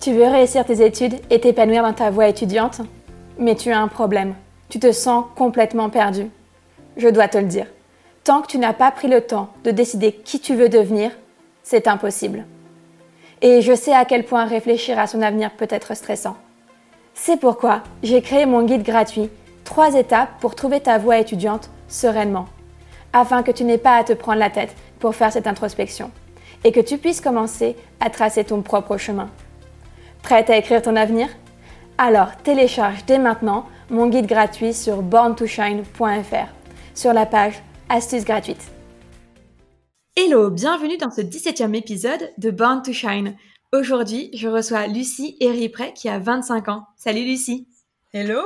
Tu veux réussir tes études et t'épanouir dans ta voie étudiante, mais tu as un problème. Tu te sens complètement perdu. Je dois te le dire. Tant que tu n'as pas pris le temps de décider qui tu veux devenir, c'est impossible. Et je sais à quel point réfléchir à son avenir peut être stressant. C'est pourquoi j'ai créé mon guide gratuit, trois étapes pour trouver ta voie étudiante sereinement, afin que tu n'aies pas à te prendre la tête pour faire cette introspection et que tu puisses commencer à tracer ton propre chemin. Prête à écrire ton avenir? Alors télécharge dès maintenant mon guide gratuit sur borntoshine.fr sur la page Astuces gratuites. Hello, bienvenue dans ce 17e épisode de Born to Shine. Aujourd'hui, je reçois Lucie Eripré qui a 25 ans. Salut Lucie. Hello.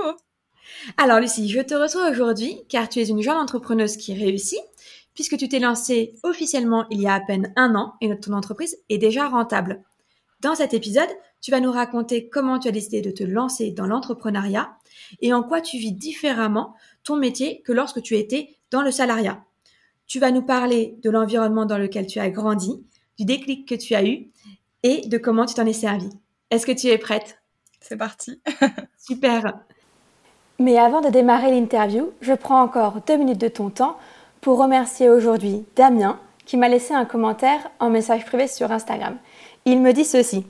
Alors Lucie, je te reçois aujourd'hui car tu es une jeune entrepreneuse qui réussit puisque tu t'es lancée officiellement il y a à peine un an et ton entreprise est déjà rentable. Dans cet épisode, tu vas nous raconter comment tu as décidé de te lancer dans l'entrepreneuriat et en quoi tu vis différemment ton métier que lorsque tu étais dans le salariat. Tu vas nous parler de l'environnement dans lequel tu as grandi, du déclic que tu as eu et de comment tu t'en es servi. Est-ce que tu es prête? C'est parti. Super. Mais avant de démarrer l'interview, je prends encore deux minutes de ton temps pour remercier aujourd'hui Damien qui m'a laissé un commentaire en message privé sur Instagram. Il me dit ceci.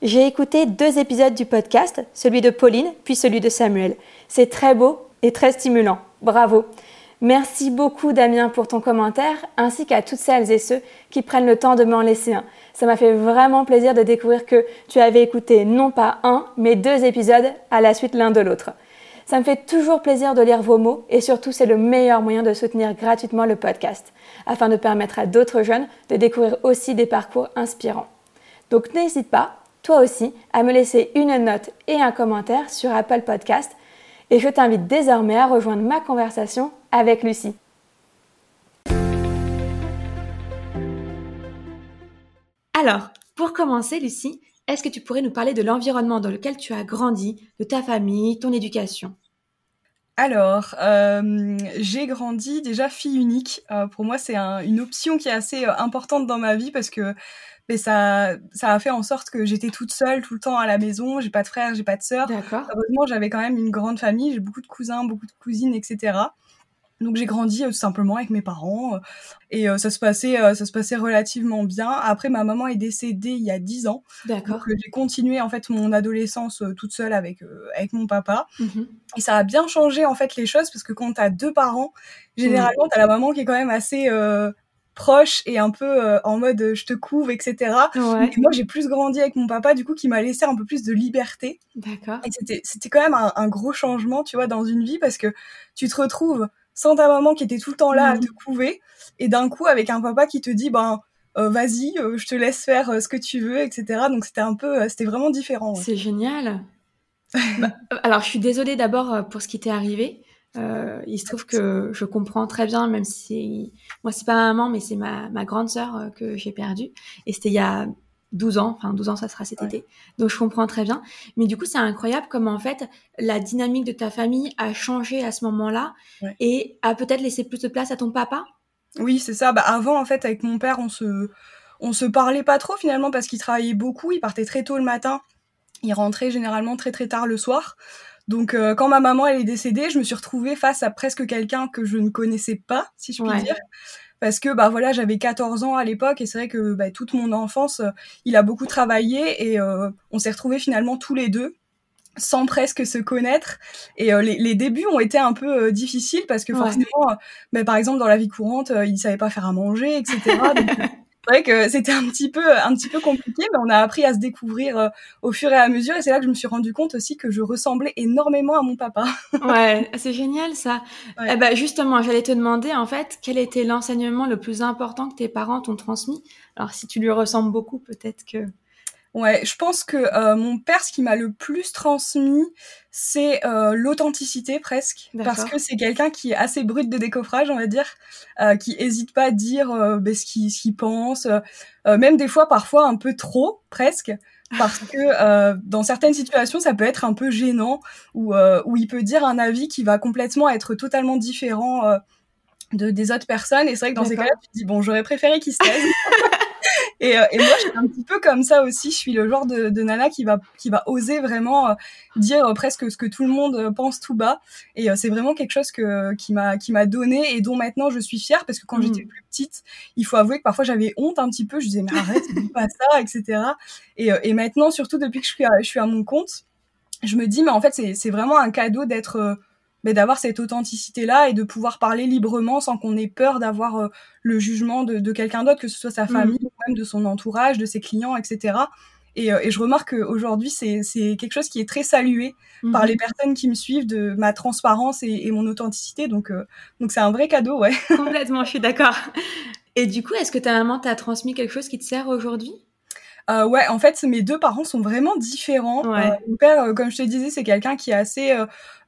J'ai écouté deux épisodes du podcast, celui de Pauline puis celui de Samuel. C'est très beau et très stimulant. Bravo. Merci beaucoup Damien pour ton commentaire, ainsi qu'à toutes celles et ceux qui prennent le temps de m'en laisser un. Ça m'a fait vraiment plaisir de découvrir que tu avais écouté non pas un, mais deux épisodes à la suite l'un de l'autre. Ça me fait toujours plaisir de lire vos mots et surtout c'est le meilleur moyen de soutenir gratuitement le podcast, afin de permettre à d'autres jeunes de découvrir aussi des parcours inspirants. Donc n'hésite pas, toi aussi à me laisser une note et un commentaire sur Apple Podcast et je t'invite désormais à rejoindre ma conversation avec Lucie. Alors, pour commencer, Lucie, est-ce que tu pourrais nous parler de l'environnement dans lequel tu as grandi, de ta famille, ton éducation? Alors, euh, j'ai grandi déjà fille unique. Euh, pour moi, c'est une option qui est assez euh, importante dans ma vie parce que mais ça, ça a fait en sorte que j'étais toute seule tout le temps à la maison. J'ai pas de frères, j'ai pas de sœurs. Heureusement, j'avais quand même une grande famille. J'ai beaucoup de cousins, beaucoup de cousines, etc. Donc j'ai grandi euh, tout simplement avec mes parents euh, et euh, ça se passait ça se passait relativement bien. Après ma maman est décédée il y a 10 ans. D'accord. Donc j'ai continué en fait mon adolescence toute seule avec avec mon papa. Mhm. Et ça a bien changé en fait les choses parce que quand tu as deux parents, généralement tu as la maman qui est quand même assez proche et un peu euh, en mode euh, je te couvre, etc. Ouais. moi, j'ai plus grandi avec mon papa, du coup, qui m'a laissé un peu plus de liberté. D'accord. Et c'était, c'était quand même un, gros changement, tu vois, dans une vie parce que tu te retrouves sans ta maman qui était tout le temps là à mhm. te couver et d'un coup avec un papa qui te dit, ben, euh, vas-y, je te laisse faire ce que tu veux, etc. Donc c'était un peu, c'était vraiment différent. C'est génial. Bah, alors, je suis désolée d'abord pour ce qui t'est arrivé. Euh, il se trouve que je comprends très bien, même si moi c'est pas ma maman, mais c'est ma, ma grande sœur euh, que j'ai perdue. Et c'était il y a 12 ans, enfin 12 ans ça sera cet été. Donc je comprends très bien. Mais du coup c'est incroyable comment en fait la dynamique de ta famille a changé à ce moment-là et a peut-être laissé plus de place à ton papa. Oui c'est ça. Bah, avant en fait avec mon père on se on se parlait pas trop finalement parce qu'il travaillait beaucoup. Il partait très tôt le matin. Il rentrait généralement très très tard le soir. Donc euh, quand ma maman elle est décédée, je me suis retrouvée face à presque quelqu'un que je ne connaissais pas, si je puis dire. Parce que bah voilà, j'avais 14 ans à l'époque et c'est vrai que bah, toute mon enfance, euh, il a beaucoup travaillé et euh, on s'est retrouvés finalement tous les deux sans presque se connaître. Et les, les, débuts ont été un peu difficiles parce que forcément bah, par exemple dans la vie courante il savait pas faire à manger etc donc, vrai que c'était un petit peu un petit peu compliqué, mais on a appris à se découvrir euh, au fur et à mesure. Et c'est là que je me suis rendu compte aussi que je ressemblais énormément à mon papa. ouais, c'est génial ça. Eh ben, justement, j'allais te demander en fait quel était l'enseignement le plus important que tes parents t'ont transmis? Alors si tu lui ressembles beaucoup, peut-être que. Ouais, je pense que euh, mon père, ce qui m'a le plus transmis, c'est euh, l'authenticité presque, parce que c'est quelqu'un qui est assez brut de décoffrage, on va dire, euh, qui hésite pas à dire euh, ben, ce qu'il qu'il pense, euh, même des fois parfois un peu trop presque, parce que dans certaines situations ça peut être un peu gênant, ou où il peut dire un avis qui va complètement être totalement différent de des autres personnes, et c'est vrai que dans ces cas-là, tu te dis bon, j'aurais préféré qu'il se taise. Et, euh, et, moi, je suis un petit peu comme ça aussi. Je suis le genre de, de nana qui va qui va oser vraiment euh, dire euh, presque ce que tout le monde pense tout bas. Et c'est vraiment quelque chose que qui m'a qui m'a donné et dont maintenant je suis fière parce que quand j'étais mm. plus petite, il faut avouer que parfois j'avais honte un petit peu. Je disais mais arrête, dis pas ça, etc. Et, et maintenant, surtout depuis que je suis à, je suis à mon compte, je me dis mais en fait c'est c'est vraiment un cadeau d'être mais d'avoir cette authenticité là et de pouvoir parler librement sans qu'on ait peur d'avoir euh, le jugement de, de quelqu'un d'autre que ce soit sa mmh. famille ou même de son entourage de ses clients etc et, euh, et je remarque qu'aujourd'hui c'est quelque chose qui est très salué par les personnes qui me suivent de ma transparence et, et mon authenticité. Donc euh, donc c'est un vrai cadeau ouais. Complètement je suis d'accord. Et du coup est-ce que ta maman t'a transmis quelque chose qui te sert aujourd'hui? Euh, ouais, en fait, mes deux parents sont vraiment différents. Euh, mon père, euh, comme je te disais, c'est quelqu'un qui est assez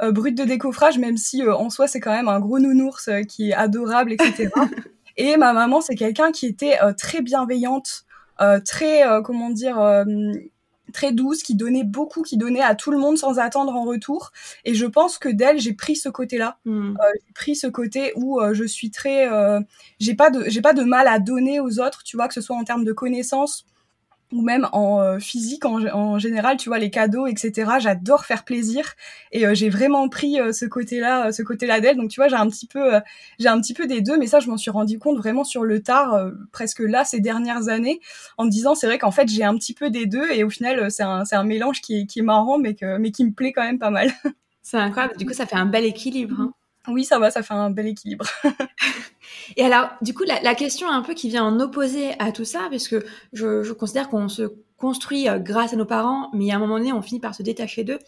brut de décoffrage, même si en soi, c'est quand même un gros nounours qui est adorable, etc. Et ma maman, c'est quelqu'un qui était très bienveillante, très, comment dire, très douce, qui donnait beaucoup, qui donnait à tout le monde sans attendre en retour. Et je pense que d'elle, j'ai pris ce côté-là. Hmm. j'ai pris ce côté où je suis très, j'ai pas de, j'ai pas de mal à donner aux autres, tu vois, que ce soit en termes de connaissances ou même en euh, physique en, en, général, tu vois, les cadeaux, etc. J'adore faire plaisir et euh, j'ai vraiment pris euh, ce côté-là, ce côté-là d'elle. Donc tu vois, j'ai un petit peu, j'ai un petit peu des deux, mais ça, je m'en suis rendu compte vraiment sur le tard, presque là ces dernières années, en me disant c'est vrai qu'en fait j'ai un petit peu des deux et au final c'est un, c'est un mélange qui est, qui est marrant, mais que, mais qui me plaît quand même pas mal. C'est incroyable. Du coup, ça fait un bel équilibre. Hein. Oui, ça va, ça fait un bel équilibre. Et alors, du coup, la, question un peu qui vient en opposé à tout ça, parce que je, considère qu'on se construit euh, grâce à nos parents, mais à un moment donné, on finit par se détacher d'eux.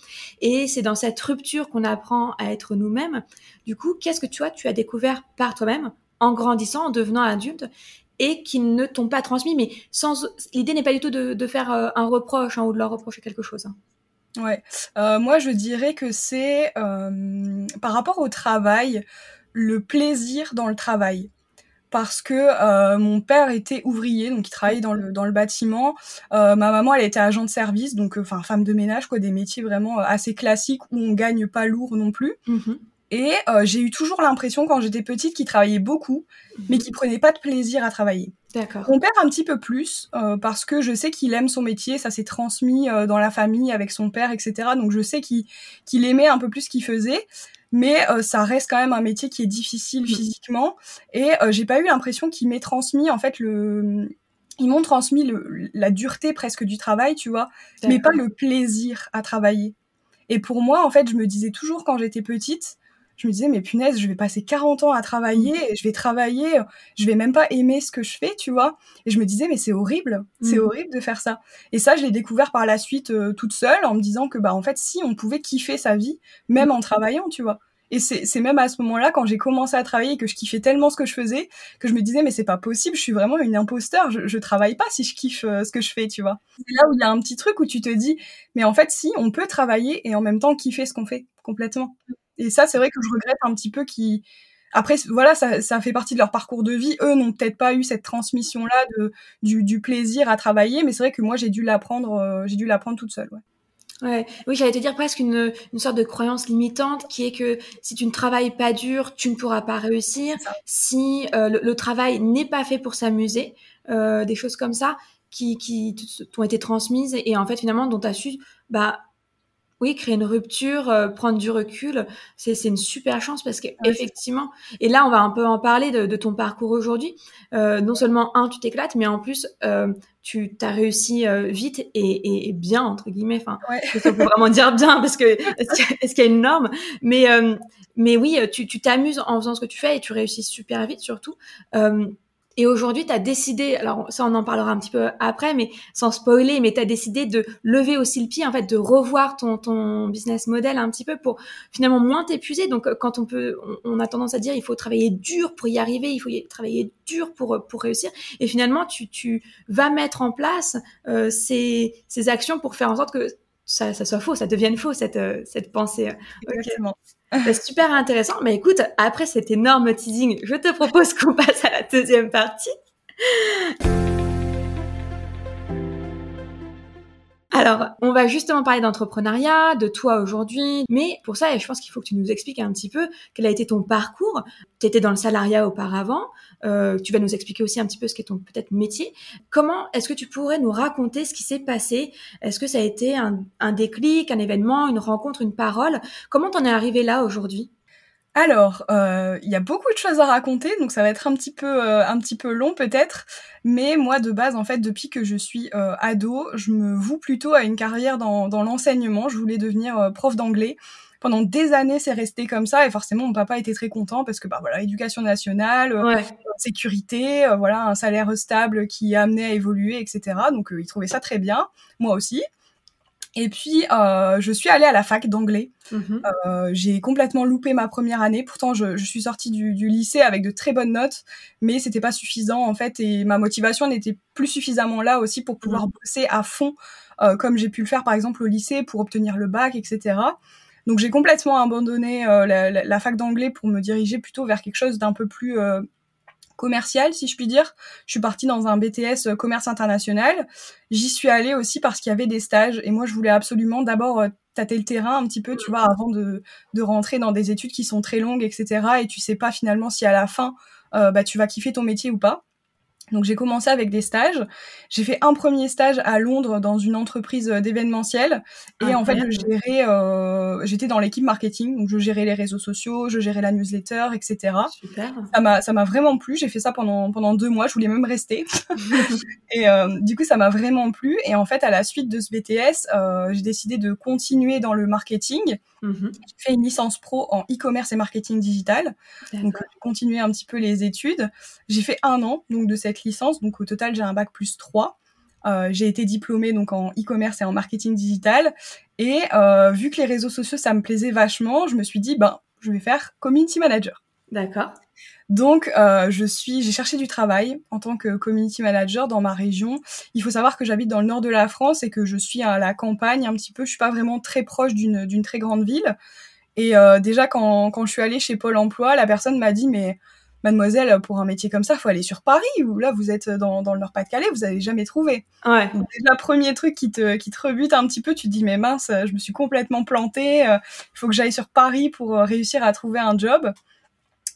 Et c'est dans cette rupture qu'on apprend à être nous-mêmes. Du coup, qu'est-ce que tu vois, tu as découvert par toi-même en grandissant, en devenant adulte, et qui ne t'ont pas transmis, mais sans l'idée n'est pas du tout de, faire euh, un reproche ou de leur reprocher quelque chose. Hein. Ouais, euh, moi je dirais que c'est euh, par rapport au travail, le plaisir dans le travail. Parce que euh, mon père était ouvrier, donc il travaillait dans le, dans le bâtiment. Ma maman, elle était agent de service, donc enfin femme de ménage, quoi, des métiers vraiment assez classiques où on gagne pas lourd non plus. Mmh Et j'ai eu toujours l'impression quand j'étais petite qu'il travaillait beaucoup, mmh mais qu'il prenait pas de plaisir à travailler. D'accord. Mon père un petit peu plus euh, parce que je sais qu'il aime son métier, ça s'est transmis euh, dans la famille avec son père, etc. Donc je sais qu'il qu'il aimait un peu plus ce qu'il faisait, mais euh, ça reste quand même un métier qui est difficile mm. physiquement et j'ai pas eu l'impression qu'il m'ait transmis en fait le ils m'ont transmis le, la dureté presque du travail, tu vois, mais pas le plaisir à travailler. Et pour moi, en fait, je me disais toujours quand j'étais petite, je me disais mais punaise je vais passer 40 ans à travailler mm. et je vais travailler je vais même pas aimer ce que je fais tu vois et je me disais mais c'est horrible c'est mm. horrible de faire ça et ça je l'ai découvert par la suite euh, toute seule en me disant que bah en fait si on pouvait kiffer sa vie même en travaillant tu vois et c'est même à ce moment-là, quand j'ai commencé à travailler, que je kiffais tellement ce que je faisais, que je me disais, mais c'est pas possible, je suis vraiment une imposteur, je, je travaille pas si je kiffe euh, ce que je fais, tu vois. C'est là où il y a un petit truc où tu te dis, mais en fait, si, on peut travailler et en même temps kiffer ce qu'on fait complètement. Et ça, c'est vrai que je regrette un petit peu qui après voilà ça, ça fait partie de leur parcours de vie. Eux n'ont peut-être pas eu cette transmission là de du, du plaisir à travailler mais c'est vrai que moi j'ai dû l'apprendre euh, j'ai dû l'apprendre toute seule ouais. Ouais, oui, j'allais te dire presque une, une sorte de croyance limitante qui est que si tu ne travailles pas dur, tu ne pourras pas réussir. Si euh, le, travail n'est pas fait pour s'amuser, euh, des choses comme ça qui, qui t'ont été transmises et en fait finalement dont tu as su bah oui, créer une rupture, euh, prendre du recul, c'est une super chance parce que effectivement, et là on va un peu en parler de, ton parcours aujourd'hui. Euh, non seulement un, tu t'éclates, mais en plus euh, tu as réussi vite et, bien entre guillemets. Enfin, ouais. peut vraiment dire bien parce que est-ce qu'il y a une norme Mais mais oui, tu t'amuses en faisant ce que tu fais et tu réussis super vite surtout. Et aujourd'hui, tu as décidé, alors ça on en parlera un petit peu après, mais sans spoiler, mais tu as décidé de lever aussi le pied, en fait, de revoir ton, business model un petit peu pour finalement moins t'épuiser. Donc quand on peut, on, a tendance à dire il faut travailler dur pour y arriver, il faut travailler dur pour, pour réussir. Et finalement, tu, vas mettre en place euh, ces actions pour faire en sorte que ça, ça soit faux, ça devienne faux, cette, euh, cette pensée. Exactement. C'est super intéressant. Mais écoute, après cet énorme teasing, je te propose qu'on passe à la deuxième partie. Alors, on va justement parler d'entrepreneuriat, de toi aujourd'hui, mais pour ça, je pense qu'il faut que tu nous expliques un petit peu quel a été ton parcours. Tu étais dans le salariat auparavant, euh, tu vas nous expliquer aussi un petit peu ce qu'est ton peut-être métier. Comment est-ce que tu pourrais nous raconter ce qui s'est passé? Est-ce que ça a été un, un déclic, un événement, une rencontre, une parole? Comment t'en es arrivé là aujourd'hui? Alors, euh, il y a beaucoup de choses à raconter, donc ça va être un petit peu, euh, un petit peu long peut-être. Mais moi, de base, en fait, depuis que je suis euh, ado, je me voue plutôt à une carrière dans, dans l'enseignement. Je voulais devenir prof d'anglais. Pendant des années, c'est resté comme ça, et forcément, mon papa était très content parce que, bah voilà, éducation nationale, sécurité, voilà, un salaire stable qui amenait à évoluer, etc. Donc, il trouvait ça très bien, moi aussi. Et puis, euh, je suis allée à la fac d'anglais. Mhm. Euh, j'ai complètement loupé ma première année. Pourtant, je, je suis sortie du, du, lycée avec de très bonnes notes, mais c'était pas suffisant en fait, et ma motivation n'était plus suffisamment là aussi pour pouvoir mhm. bosser à fond, euh, comme j'ai pu le faire par exemple au lycée pour obtenir le bac, etc. Donc j'ai complètement abandonné euh, la, la, la, fac d'anglais pour me diriger plutôt vers quelque chose d'un peu plus commercial, si je puis dire. Je suis partie dans un BTS euh, commerce international. J'y suis allée aussi parce qu'il y avait des stages et moi je voulais absolument d'abord euh, tâter le terrain un petit peu, tu vois, avant de, de rentrer dans des études qui sont très longues, etc. Et tu sais pas finalement si à la fin, euh, bah, tu vas kiffer ton métier ou pas. Donc j'ai commencé avec des stages. J'ai fait un premier stage à Londres dans une entreprise euh, d'événementiel et en fait je gérais, euh, j'étais dans l'équipe marketing, donc je gérais les réseaux sociaux, je gérais la newsletter, etc. Super. Ça m'a ça m'a vraiment plu. J'ai fait ça pendant pendant deux mois. Je voulais même rester. et euh, du coup ça m'a vraiment plu. Et en fait à la suite de ce BTS, euh, j'ai décidé de continuer dans le marketing. Mm-hmm. J'ai fait une licence pro en e-commerce et marketing digital. Donc continuer un petit peu les études. J'ai fait un an donc de cette licence. Donc au total, j'ai un bac plus 3. Euh, j'ai été diplômée donc en e-commerce et en marketing digital. Et euh, vu que les réseaux sociaux, ça me plaisait vachement, je me suis dit, ben, je vais faire community manager. D'accord. Donc, euh, je suis, j'ai cherché du travail en tant que community manager dans ma région. Il faut savoir que j'habite dans le nord de la France et que je suis à la campagne un petit peu. Je suis pas vraiment très proche d'une d'une très grande ville. Et euh, déjà, quand, quand je suis allée chez Pôle Emploi, la personne m'a dit, mais mademoiselle, pour un métier comme ça, faut aller sur Paris, ou là, vous êtes dans, dans le Nord-Pas-de-Calais, vous n'avez jamais trouvé. Ouais. Donc, déjà, premier truc qui te, qui te rebute un petit peu, tu te dis, mais mince, je me suis complètement plantée, euh, il faut que j'aille sur Paris pour réussir à trouver un job.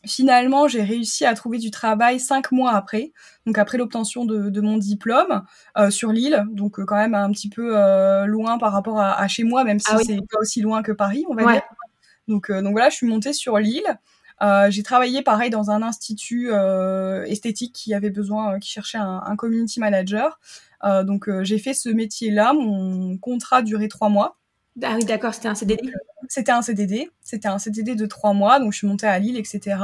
Finalement, j'ai réussi à trouver du travail cinq mois après, donc après l'obtention de, de, mon diplôme euh, sur l'île, donc quand même un petit peu loin par rapport à, à, chez moi, même si ah c'est pas aussi loin que Paris, on va dire. Donc, donc voilà, je suis montée sur l'île. Euh, j'ai travaillé pareil dans un institut euh, esthétique qui avait besoin, euh, qui cherchait un, un, community manager. Euh, donc j'ai fait ce métier-là. Mon contrat durait trois mois. Ah oui, d'accord, c'était un CDD. C'était un CDD, c'était un CDD de trois mois, donc je suis montée à Lille, etc.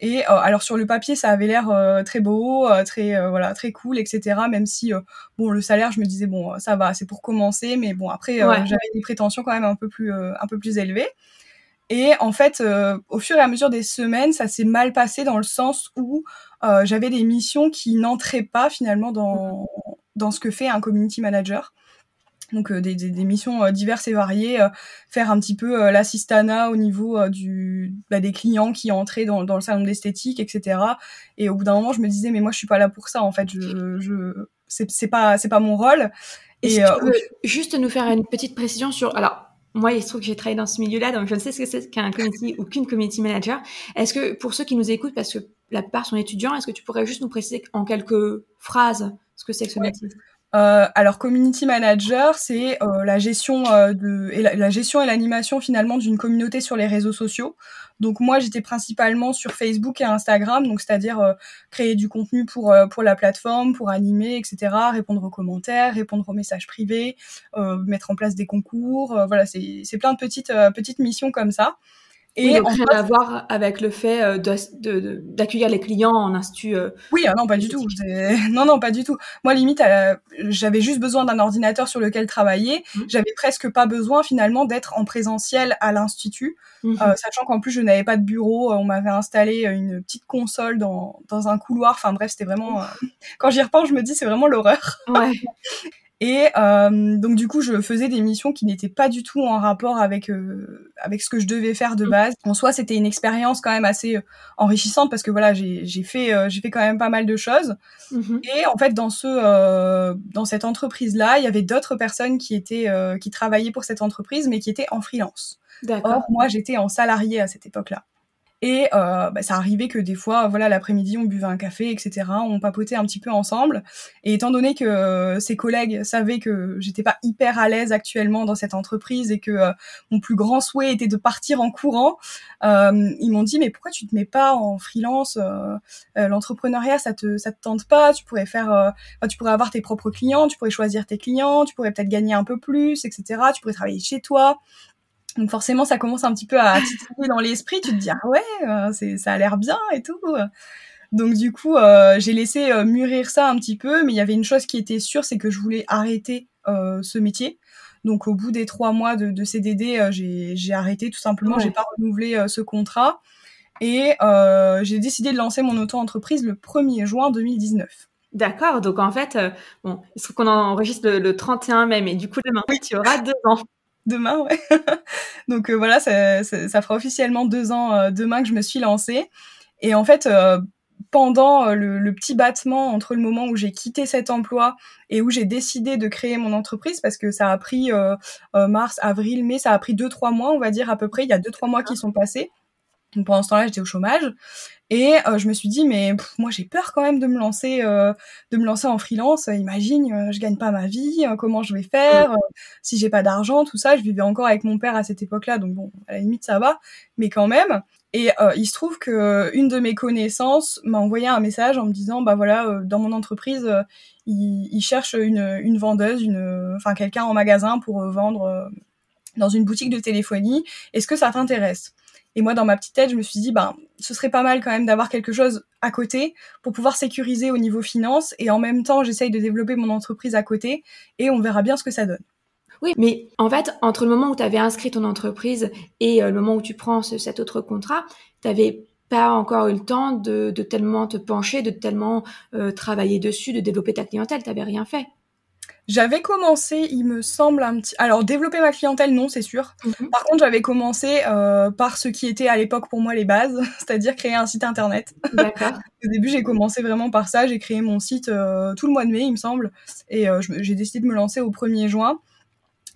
Et euh, alors sur le papier, ça avait l'air euh, très beau, euh, très voilà, très cool, etc. Même si bon, le salaire, je me disais bon, ça va, c'est pour commencer, mais bon après, j'avais des prétentions quand même un peu plus un peu plus élevées. Et en fait, euh, au fur et à mesure des semaines, ça s'est mal passé dans le sens où euh, j'avais des missions qui n'entraient pas finalement dans, dans ce que fait un community manager. Donc euh, des, des, des, missions euh, diverses et variées, euh, faire un petit peu l'assistana au niveau du bah, des clients qui entraient dans, dans le salon d'esthétique, etc. Et au bout d'un moment, je me disais mais moi je suis pas là pour ça en fait, je, je c'est pas c'est pas mon rôle. Et, tu veux juste nous faire une petite précision sur alors moi, il se trouve que j'ai travaillé dans ce milieu-là, donc je ne sais ce que c'est qu'un community ou qu'une community manager. Est-ce que pour ceux qui nous écoutent, parce que la plupart sont étudiants, est-ce que tu pourrais juste nous préciser en quelques phrases ce que c'est que ce métier? Euh, alors community manager, c'est euh, la gestion euh, et la, gestion et l'animation finalement d'une communauté sur les réseaux sociaux. Donc moi j'étais principalement sur Facebook et Instagram, donc c'est-à-dire euh, créer du contenu pour pour la plateforme, pour animer, etc., répondre aux commentaires, répondre aux messages privés, mettre en place des concours, voilà c'est c'est plein de petites petites missions comme ça. Et donc, rien à voir avec le fait euh, d'accueillir les clients en institut. Euh, oui, ah non, pas du tout. Non, non, pas du tout. Moi, limite, j'avais juste besoin d'un ordinateur sur lequel travailler. Mmh. J'avais presque pas besoin finalement d'être en présentiel à l'institut, mmh. euh, sachant qu'en plus je n'avais pas de bureau. On m'avait installé une petite console dans, dans un couloir. Enfin bref, c'était vraiment. Quand j'y repense, je me dis c'est vraiment l'horreur. Ouais. Et euh, donc du coup, je faisais des missions qui n'étaient pas du tout en rapport avec euh, avec ce que je devais faire de mm. base. En soi, c'était une expérience quand même assez euh, enrichissante parce que voilà, j'ai j'ai fait euh, j'ai fait quand même pas mal de choses. Mm-hmm. Et en fait, dans ce euh, dans cette entreprise là, il y avait d'autres personnes qui étaient qui travaillaient pour cette entreprise, mais qui étaient en freelance. D'accord. Moi, j'étais en salarié à cette époque-là. Et euh, bah, ça arrivait que des fois, voilà, l'après-midi, on buvait un café, etc. On papotait un petit peu ensemble. Et étant donné que euh, ses collègues savaient que j'étais pas hyper à l'aise actuellement dans cette entreprise et que euh, mon plus grand souhait était de partir en courant, euh, ils m'ont dit mais pourquoi tu te mets pas en freelance L'entrepreneuriat, ça te ça te tente pas? Tu pourrais faire, tu pourrais avoir tes propres clients, tu pourrais choisir tes clients, tu pourrais peut-être gagner un peu plus, etc. Tu pourrais travailler chez toi. Donc forcément, ça commence un petit peu à titiller dans l'esprit. Tu te dis ah ouais, euh, c'est ça a l'air bien et tout. Donc du coup, euh, j'ai laissé euh, mûrir ça un petit peu, mais il y avait une chose qui était sûre, c'est que je voulais arrêter ce métier. Donc au bout des trois mois de, de CDD, j'ai arrêté tout simplement. J'ai pas renouvelé ce contrat et j'ai décidé de lancer mon auto-entreprise le 1er juin 2019. D'accord, donc en fait, bon, il se trouve qu'on enregistre le, le 31 mai, mais du coup demain, oui, tu auras deux ans demain, ouais. Donc euh, voilà, ça, ça, fera officiellement deux ans euh, demain que je me suis lancée. Et en fait, euh, pendant le, petit battement entre le moment où j'ai quitté cet emploi et où j'ai décidé de créer mon entreprise, parce que ça a pris mars, avril, mai, ça a pris deux trois mois, on va dire à peu près. Il y a deux trois mois qui sont passés. Donc pendant ce temps-là, j'étais au chômage. Et euh, je me suis dit, mais moi j'ai peur quand même de me lancer, euh, de me lancer en freelance. Imagine, euh, je gagne pas ma vie, comment je vais faire si j'ai pas d'argent, tout ça. Je vivais encore avec mon père à cette époque-là, donc bon, à la limite ça va, mais quand même. Et il se trouve que une de mes connaissances m'a envoyé un message en me disant, bah voilà, dans mon entreprise, il, il, cherche une, une vendeuse, une, enfin quelqu'un en magasin pour vendre dans une boutique de téléphonie. Est-ce que ça t'intéresse? Et moi, dans ma petite tête, je me suis dit, ben, ce serait pas mal quand même d'avoir quelque chose à côté pour pouvoir sécuriser au niveau finance. Et en même temps, j'essaye de développer mon entreprise à côté et on verra bien ce que ça donne. Oui, mais en fait, entre le moment où tu avais inscrit ton entreprise et euh, le moment où tu prends cet autre contrat, tu n'avais pas encore eu le temps de, tellement te pencher, de tellement euh, travailler dessus, de développer ta clientèle. Tu n'avais rien fait. J'avais commencé, il me semble, un petit... Alors, développer ma clientèle, non, c'est sûr. Mhm. Par contre, j'avais commencé euh, par ce qui était à l'époque pour moi les bases, c'est-à-dire créer un site internet. D'accord. Au début, j'ai commencé vraiment par ça. J'ai créé mon site euh, tout le mois de mai, il me semble. Et euh, j'ai décidé de me lancer au 1er juin.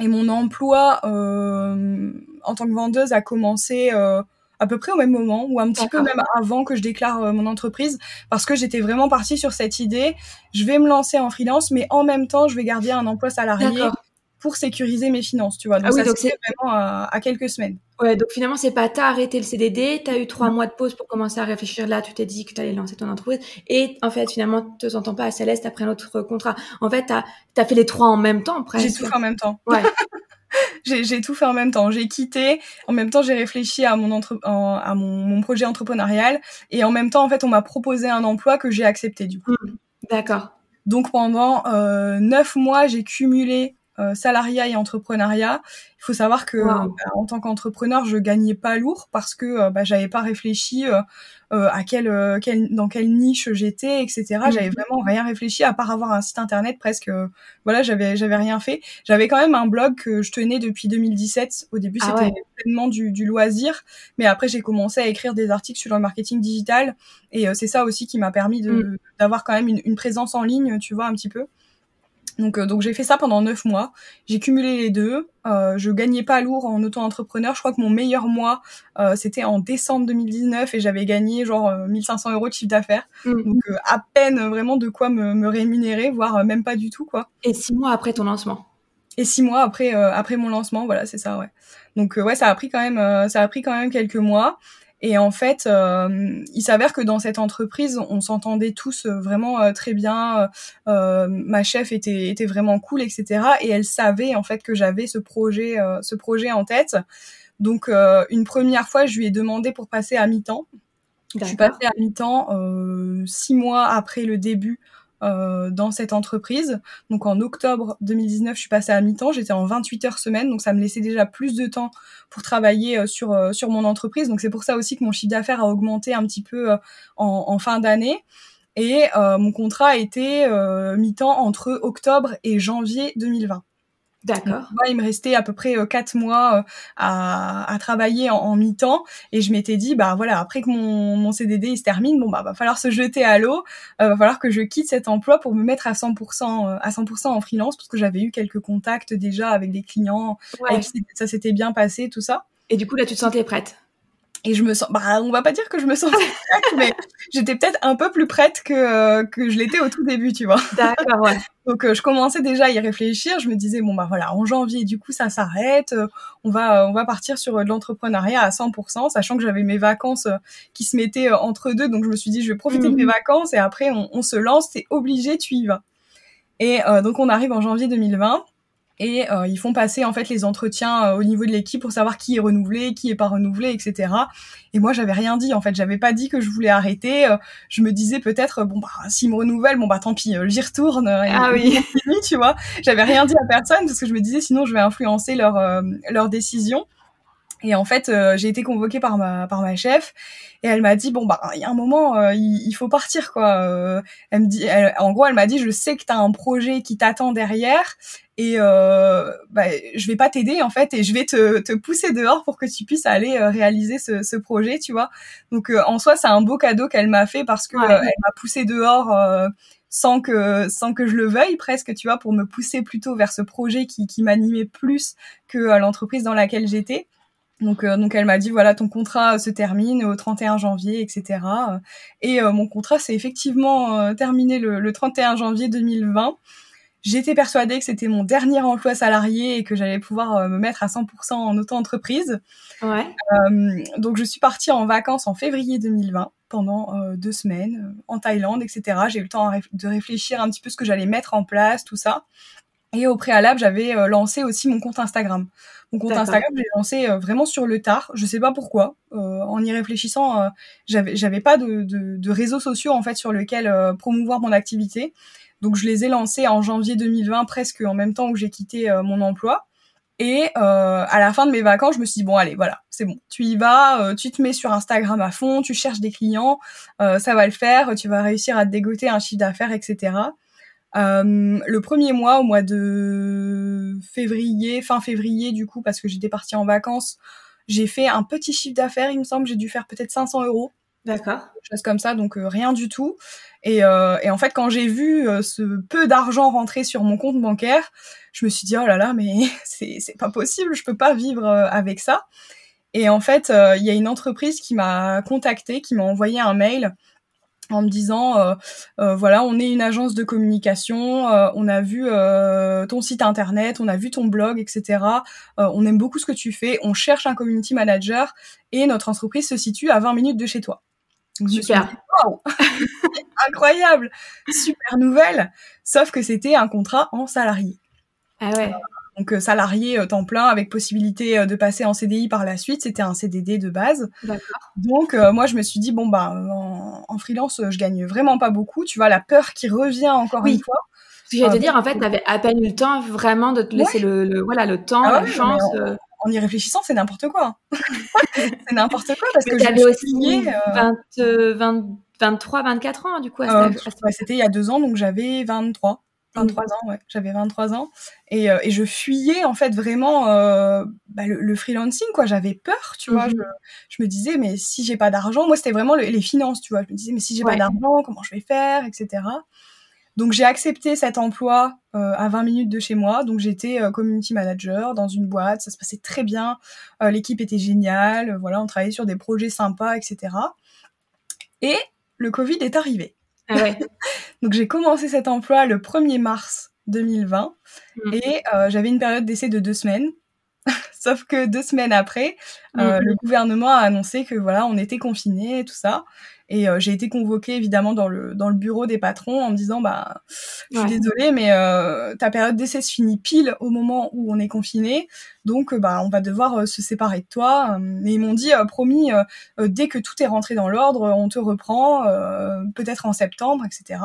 Et mon emploi en tant que vendeuse a commencé à peu près au même moment ou un petit peu même avant que je déclare euh, mon entreprise parce que j'étais vraiment partie sur cette idée je vais me lancer en freelance mais en même temps je vais garder un emploi salarié pour sécuriser mes finances tu vois. Donc, ah ça c'est vraiment à, quelques semaines. Ouais donc finalement c'est pas t'as arrêté le CDD t'as eu trois mois de pause pour commencer à réfléchir. Là tu t'es dit que t'allais lancer ton entreprise. Et en fait finalement te sens pas à Céleste après un autre contrat. En fait t'as as fait les trois en même temps presque. j'ai tout fait en même temps. Ouais j'ai tout fait en même temps. J'ai quitté, en même temps j'ai réfléchi à mon entre, à mon, mon, projet entrepreneurial et en même temps en fait on m'a proposé un emploi que j'ai accepté du coup. Hmm. D'accord. Donc pendant euh, neuf mois j'ai cumulé euh, salariat et entrepreneuriat. Il faut savoir que bah, en tant qu'entrepreneur, je gagnais pas lourd parce que euh, bah, j'avais pas réfléchi euh, à quelle, dans quelle niche j'étais, etc. Mmh. J'avais vraiment rien réfléchi à part avoir un site internet presque. voilà, j'avais j'avais rien fait. J'avais quand même un blog que je tenais depuis 2017. Au début, ah c'était pleinement du, du, loisir, mais après j'ai commencé à écrire des articles sur le marketing digital et c'est ça aussi qui m'a permis de mmh. d'avoir quand même une, une présence en ligne, tu vois, un petit peu. Donc, euh, donc j'ai fait ça pendant neuf mois. J'ai cumulé les deux. Euh, je gagnais pas lourd en auto-entrepreneur. Je crois que mon meilleur mois, euh, c'était en décembre 2019 et j'avais gagné genre 1500 euros de chiffre d'affaires. Mmh. Donc à peine vraiment de quoi me, me rémunérer, voire même pas du tout quoi. Et six mois après ton lancement. Et six mois après après mon lancement, voilà c'est ça ouais. Donc ouais ça a pris quand même ça a pris quand même quelques mois. Et en fait, euh, il s'avère que dans cette entreprise, on s'entendait tous euh, vraiment euh, très bien. ma chef était, était vraiment cool, etc. Et elle savait en fait que j'avais ce projet, ce projet en tête. Donc une première fois, je lui ai demandé pour passer à mi-temps. Je suis passée à mi-temps six mois après le début euh, dans cette entreprise. Donc en octobre 2019, je suis passée à mi-temps, j'étais en 28 heures semaine, donc ça me laissait déjà plus de temps pour travailler euh, sur euh, sur mon entreprise. Donc c'est pour ça aussi que mon chiffre d'affaires a augmenté un petit peu en, en, fin d'année. Et mon contrat a été mi-temps entre octobre et janvier 2020. D'accord. Moi, il me restait à peu près euh, quatre mois euh, à, à, travailler en, mi-temps. Et je m'étais dit bah voilà après que mon, mon CDD il se termine bon bah va falloir se jeter à l'eau. Euh, va falloir que je quitte cet emploi pour me mettre à 100% euh, à 100% en freelance parce que j'avais eu quelques contacts déjà avec des clients ouais. ça s'était bien passé tout ça. Et du coup là tu te sentais prête. Et je me sens bah on va pas dire que je me sentais prête mais j'étais peut-être un peu plus prête que euh, que je l'étais au tout début tu vois. D'accord ouais donc euh, je commençais déjà à y réfléchir. Je me disais bon bah voilà en janvier du coup ça s'arrête. Euh, on va on va partir sur de l'entrepreneuriat à 100% sachant que j'avais mes vacances qui se mettaient entre deux. Donc je me suis dit je vais profiter de mes mhm. vacances et après on, on se lance. C'est obligé tu y vas. Et donc on arrive en janvier 2020 et euh, ils font passer en fait les entretiens euh, au niveau de l'équipe pour savoir qui est renouvelé, qui est pas renouvelé, etc. Et moi j'avais rien dit en fait, j'avais pas dit que je voulais arrêter. Euh, je me disais peut-être bon bah s'ils me renouvellent, bon bah tant pis, j'y retourne. ah oui. tu vois, j'avais rien dit à personne parce que je me disais sinon je vais influencer leur leur décision. Et en fait, euh, j'ai été convoquée par ma par ma chef et elle m'a dit bon bah il y a un moment euh, il, faut partir quoi. Euh, elle me dit en gros elle m'a dit je sais que tu as un projet qui t'attend derrière et bah, je vais pas t'aider en fait et je vais te, te pousser dehors pour que tu puisses aller réaliser ce, ce projet tu vois. Donc en soi c'est un beau cadeau qu'elle m'a fait parce que elle m'a poussé dehors sans que sans que je le veuille presque tu vois pour me pousser plutôt vers ce projet qui qui m'animait plus que l'entreprise dans laquelle j'étais. Donc, euh, donc elle m'a dit voilà ton contrat se termine au 31 janvier, etc. Et euh, mon contrat s'est effectivement euh, terminé le, le, 31 janvier 2020. J'étais persuadée que c'était mon dernier emploi salarié et que j'allais pouvoir me mettre à 100% en auto-entreprise. Ouais. donc je suis partie en vacances en février 2020 pendant deux semaines en Thaïlande, etc. J'ai eu le temps de réfléchir un petit peu ce que j'allais mettre en place, tout ça. Et au préalable, j'avais lancé aussi mon compte Instagram. Mon compte Instagram, j'ai lancé euh, vraiment sur le tard. Je sais pas pourquoi. Euh, en y réfléchissant, euh, j'avais j'avais pas de, de, de, réseaux sociaux en fait sur lesquels promouvoir mon activité. Donc je les ai lancés en janvier 2020, presque en même temps où j'ai quitté mon emploi. Et euh, à la fin de mes vacances, je me suis dit bon allez voilà, c'est bon, tu y vas, tu te mets sur Instagram à fond, tu cherches des clients, ça va le faire, tu vas réussir à te dégoter un chiffre d'affaires, etc. Euh, le premier mois, au mois de février, fin février du coup, parce que j'étais partie en vacances, j'ai fait un petit chiffre d'affaires, il me semble, j'ai dû faire peut-être 500 euros. D'accord. Chose comme ça, donc euh, rien du tout. Et, euh, et, en fait, quand j'ai vu euh, ce peu d'argent rentrer sur mon compte bancaire, je me suis dit oh là là, mais c'est pas possible, je peux pas vivre avec ça. Et en fait, il y a une entreprise qui m'a contacté, qui m'a envoyé un mail en me disant euh, euh, voilà on est une agence de communication euh, on a vu ton site internet on a vu ton blog etc on aime beaucoup ce que tu fais on cherche un community manager et notre entreprise se situe à 20 minutes de chez toi. Super. incroyable super nouvelle sauf que c'était un contrat en salarié. Ah ouais donc euh, salarié euh, temps plein avec possibilité euh, de passer en CDI par la suite. C'était un CDD de base. Donc moi je me suis dit bon bah en, freelance je gagne vraiment pas beaucoup. Tu vois la peur qui revient encore une fois. Ce que j'allais te dire en fait t'avais à peine eu le temps vraiment de te laisser le, voilà le temps ah la chance. En, y réfléchissant c'est n'importe quoi. c'est n'importe quoi parce que j'avais aussi 20, 23 24 ans du coup. C'était il y a deux ans donc j'avais 23. 23 ans, ouais, j'avais 23 ans et, euh, et je fuyais en fait vraiment euh, bah, le, freelancing quoi. J'avais peur, tu vois. Mhm. Je, je, me disais mais si j'ai pas d'argent, moi c'était vraiment les finances, tu vois. Je me disais mais si j'ai pas d'argent, comment je vais faire, etc. Donc j'ai accepté cet emploi euh, à 20 minutes de chez moi. Donc j'étais community manager dans une boîte, ça se passait très bien. L'équipe était géniale, voilà, on travaillait sur des projets sympas, etc. Et le Covid est arrivé. Ah Donc j'ai commencé cet emploi le 1er mars 2020 mmh. et euh, j'avais une période d'essai de deux semaines. Sauf que deux semaines après, euh, Mhm. le gouvernement a annoncé que voilà, on était confinés et tout ça. Et euh, j'ai été convoquée évidemment dans le dans le bureau des patrons en me disant bah je suis Ouais. désolée mais euh, ta période d'essai se finit pile au moment où on est confiné donc euh, bah on va devoir euh, se séparer de toi. Mais ils m'ont dit euh, promis dès que tout est rentré dans l'ordre on te reprend euh, peut-être en septembre etc.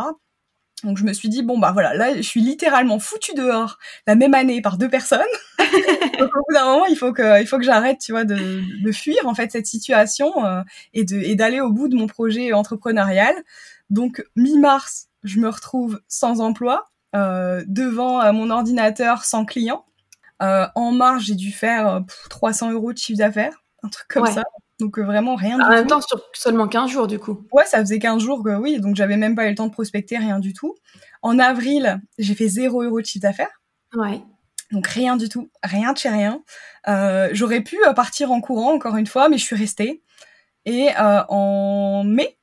Donc je me suis dit bon bah voilà là je suis littéralement foutue dehors la même année par deux personnes. Donc au bout d'un moment il faut que il faut que j'arrête tu vois de, de fuir en fait cette situation euh, et de et d'aller au bout de mon projet entrepreneurial. Donc mi-mars je me retrouve sans emploi euh, devant euh, mon ordinateur sans client. Euh, en mars j'ai dû faire euh, pff, 300 euros de chiffre d'affaires un truc comme Ouais. ça. Donc euh, vraiment rien En du même tout. temps, sur seulement 15 jours, du coup. Ouais, ça faisait 15 jours que oui, donc j'avais même pas eu le temps de prospecter, rien du tout. En avril, j'ai fait 0 euros de chiffre d'affaires, Ouais. donc rien du tout, rien de chez rien. Euh, J'aurais pu euh, partir en courant, encore une fois, mais je suis restée. Et euh, en mai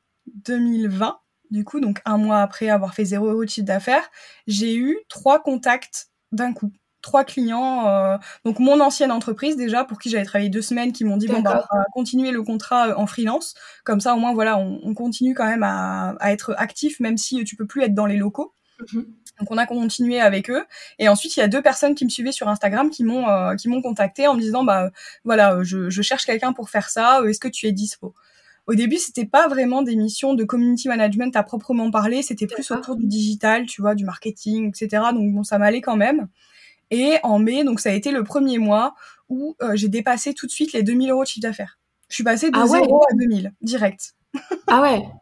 2020, du coup, donc un mois après avoir fait 0 euros de chiffre d'affaires, j'ai eu trois contacts d'un coup. Trois clients, euh, donc mon ancienne entreprise déjà, pour qui j'avais travaillé deux semaines, qui m'ont dit bon bah on va continuer le contrat euh, en freelance, comme ça au moins voilà on, on continue quand même à, à être actif même si tu peux plus être dans les locaux. Mhm. Donc on a continué avec eux. Et ensuite il y a deux personnes qui me suivaient sur Instagram qui m'ont euh, qui m'ont contacté en me disant bah euh, voilà euh, je, je cherche quelqu'un pour faire ça euh, est-ce que tu es dispo? Au début c'était pas vraiment des missions de community management à proprement parler. C'était plus autour du digital tu vois du marketing etc donc bon ça m'allait quand même et en mai donc ça a été le premier mois où euh, j'ai dépassé tout de suite les 2000 euros de chiffre d'affaires je suis passée de Ah ouais 0 à 2000 direct Ah ouais.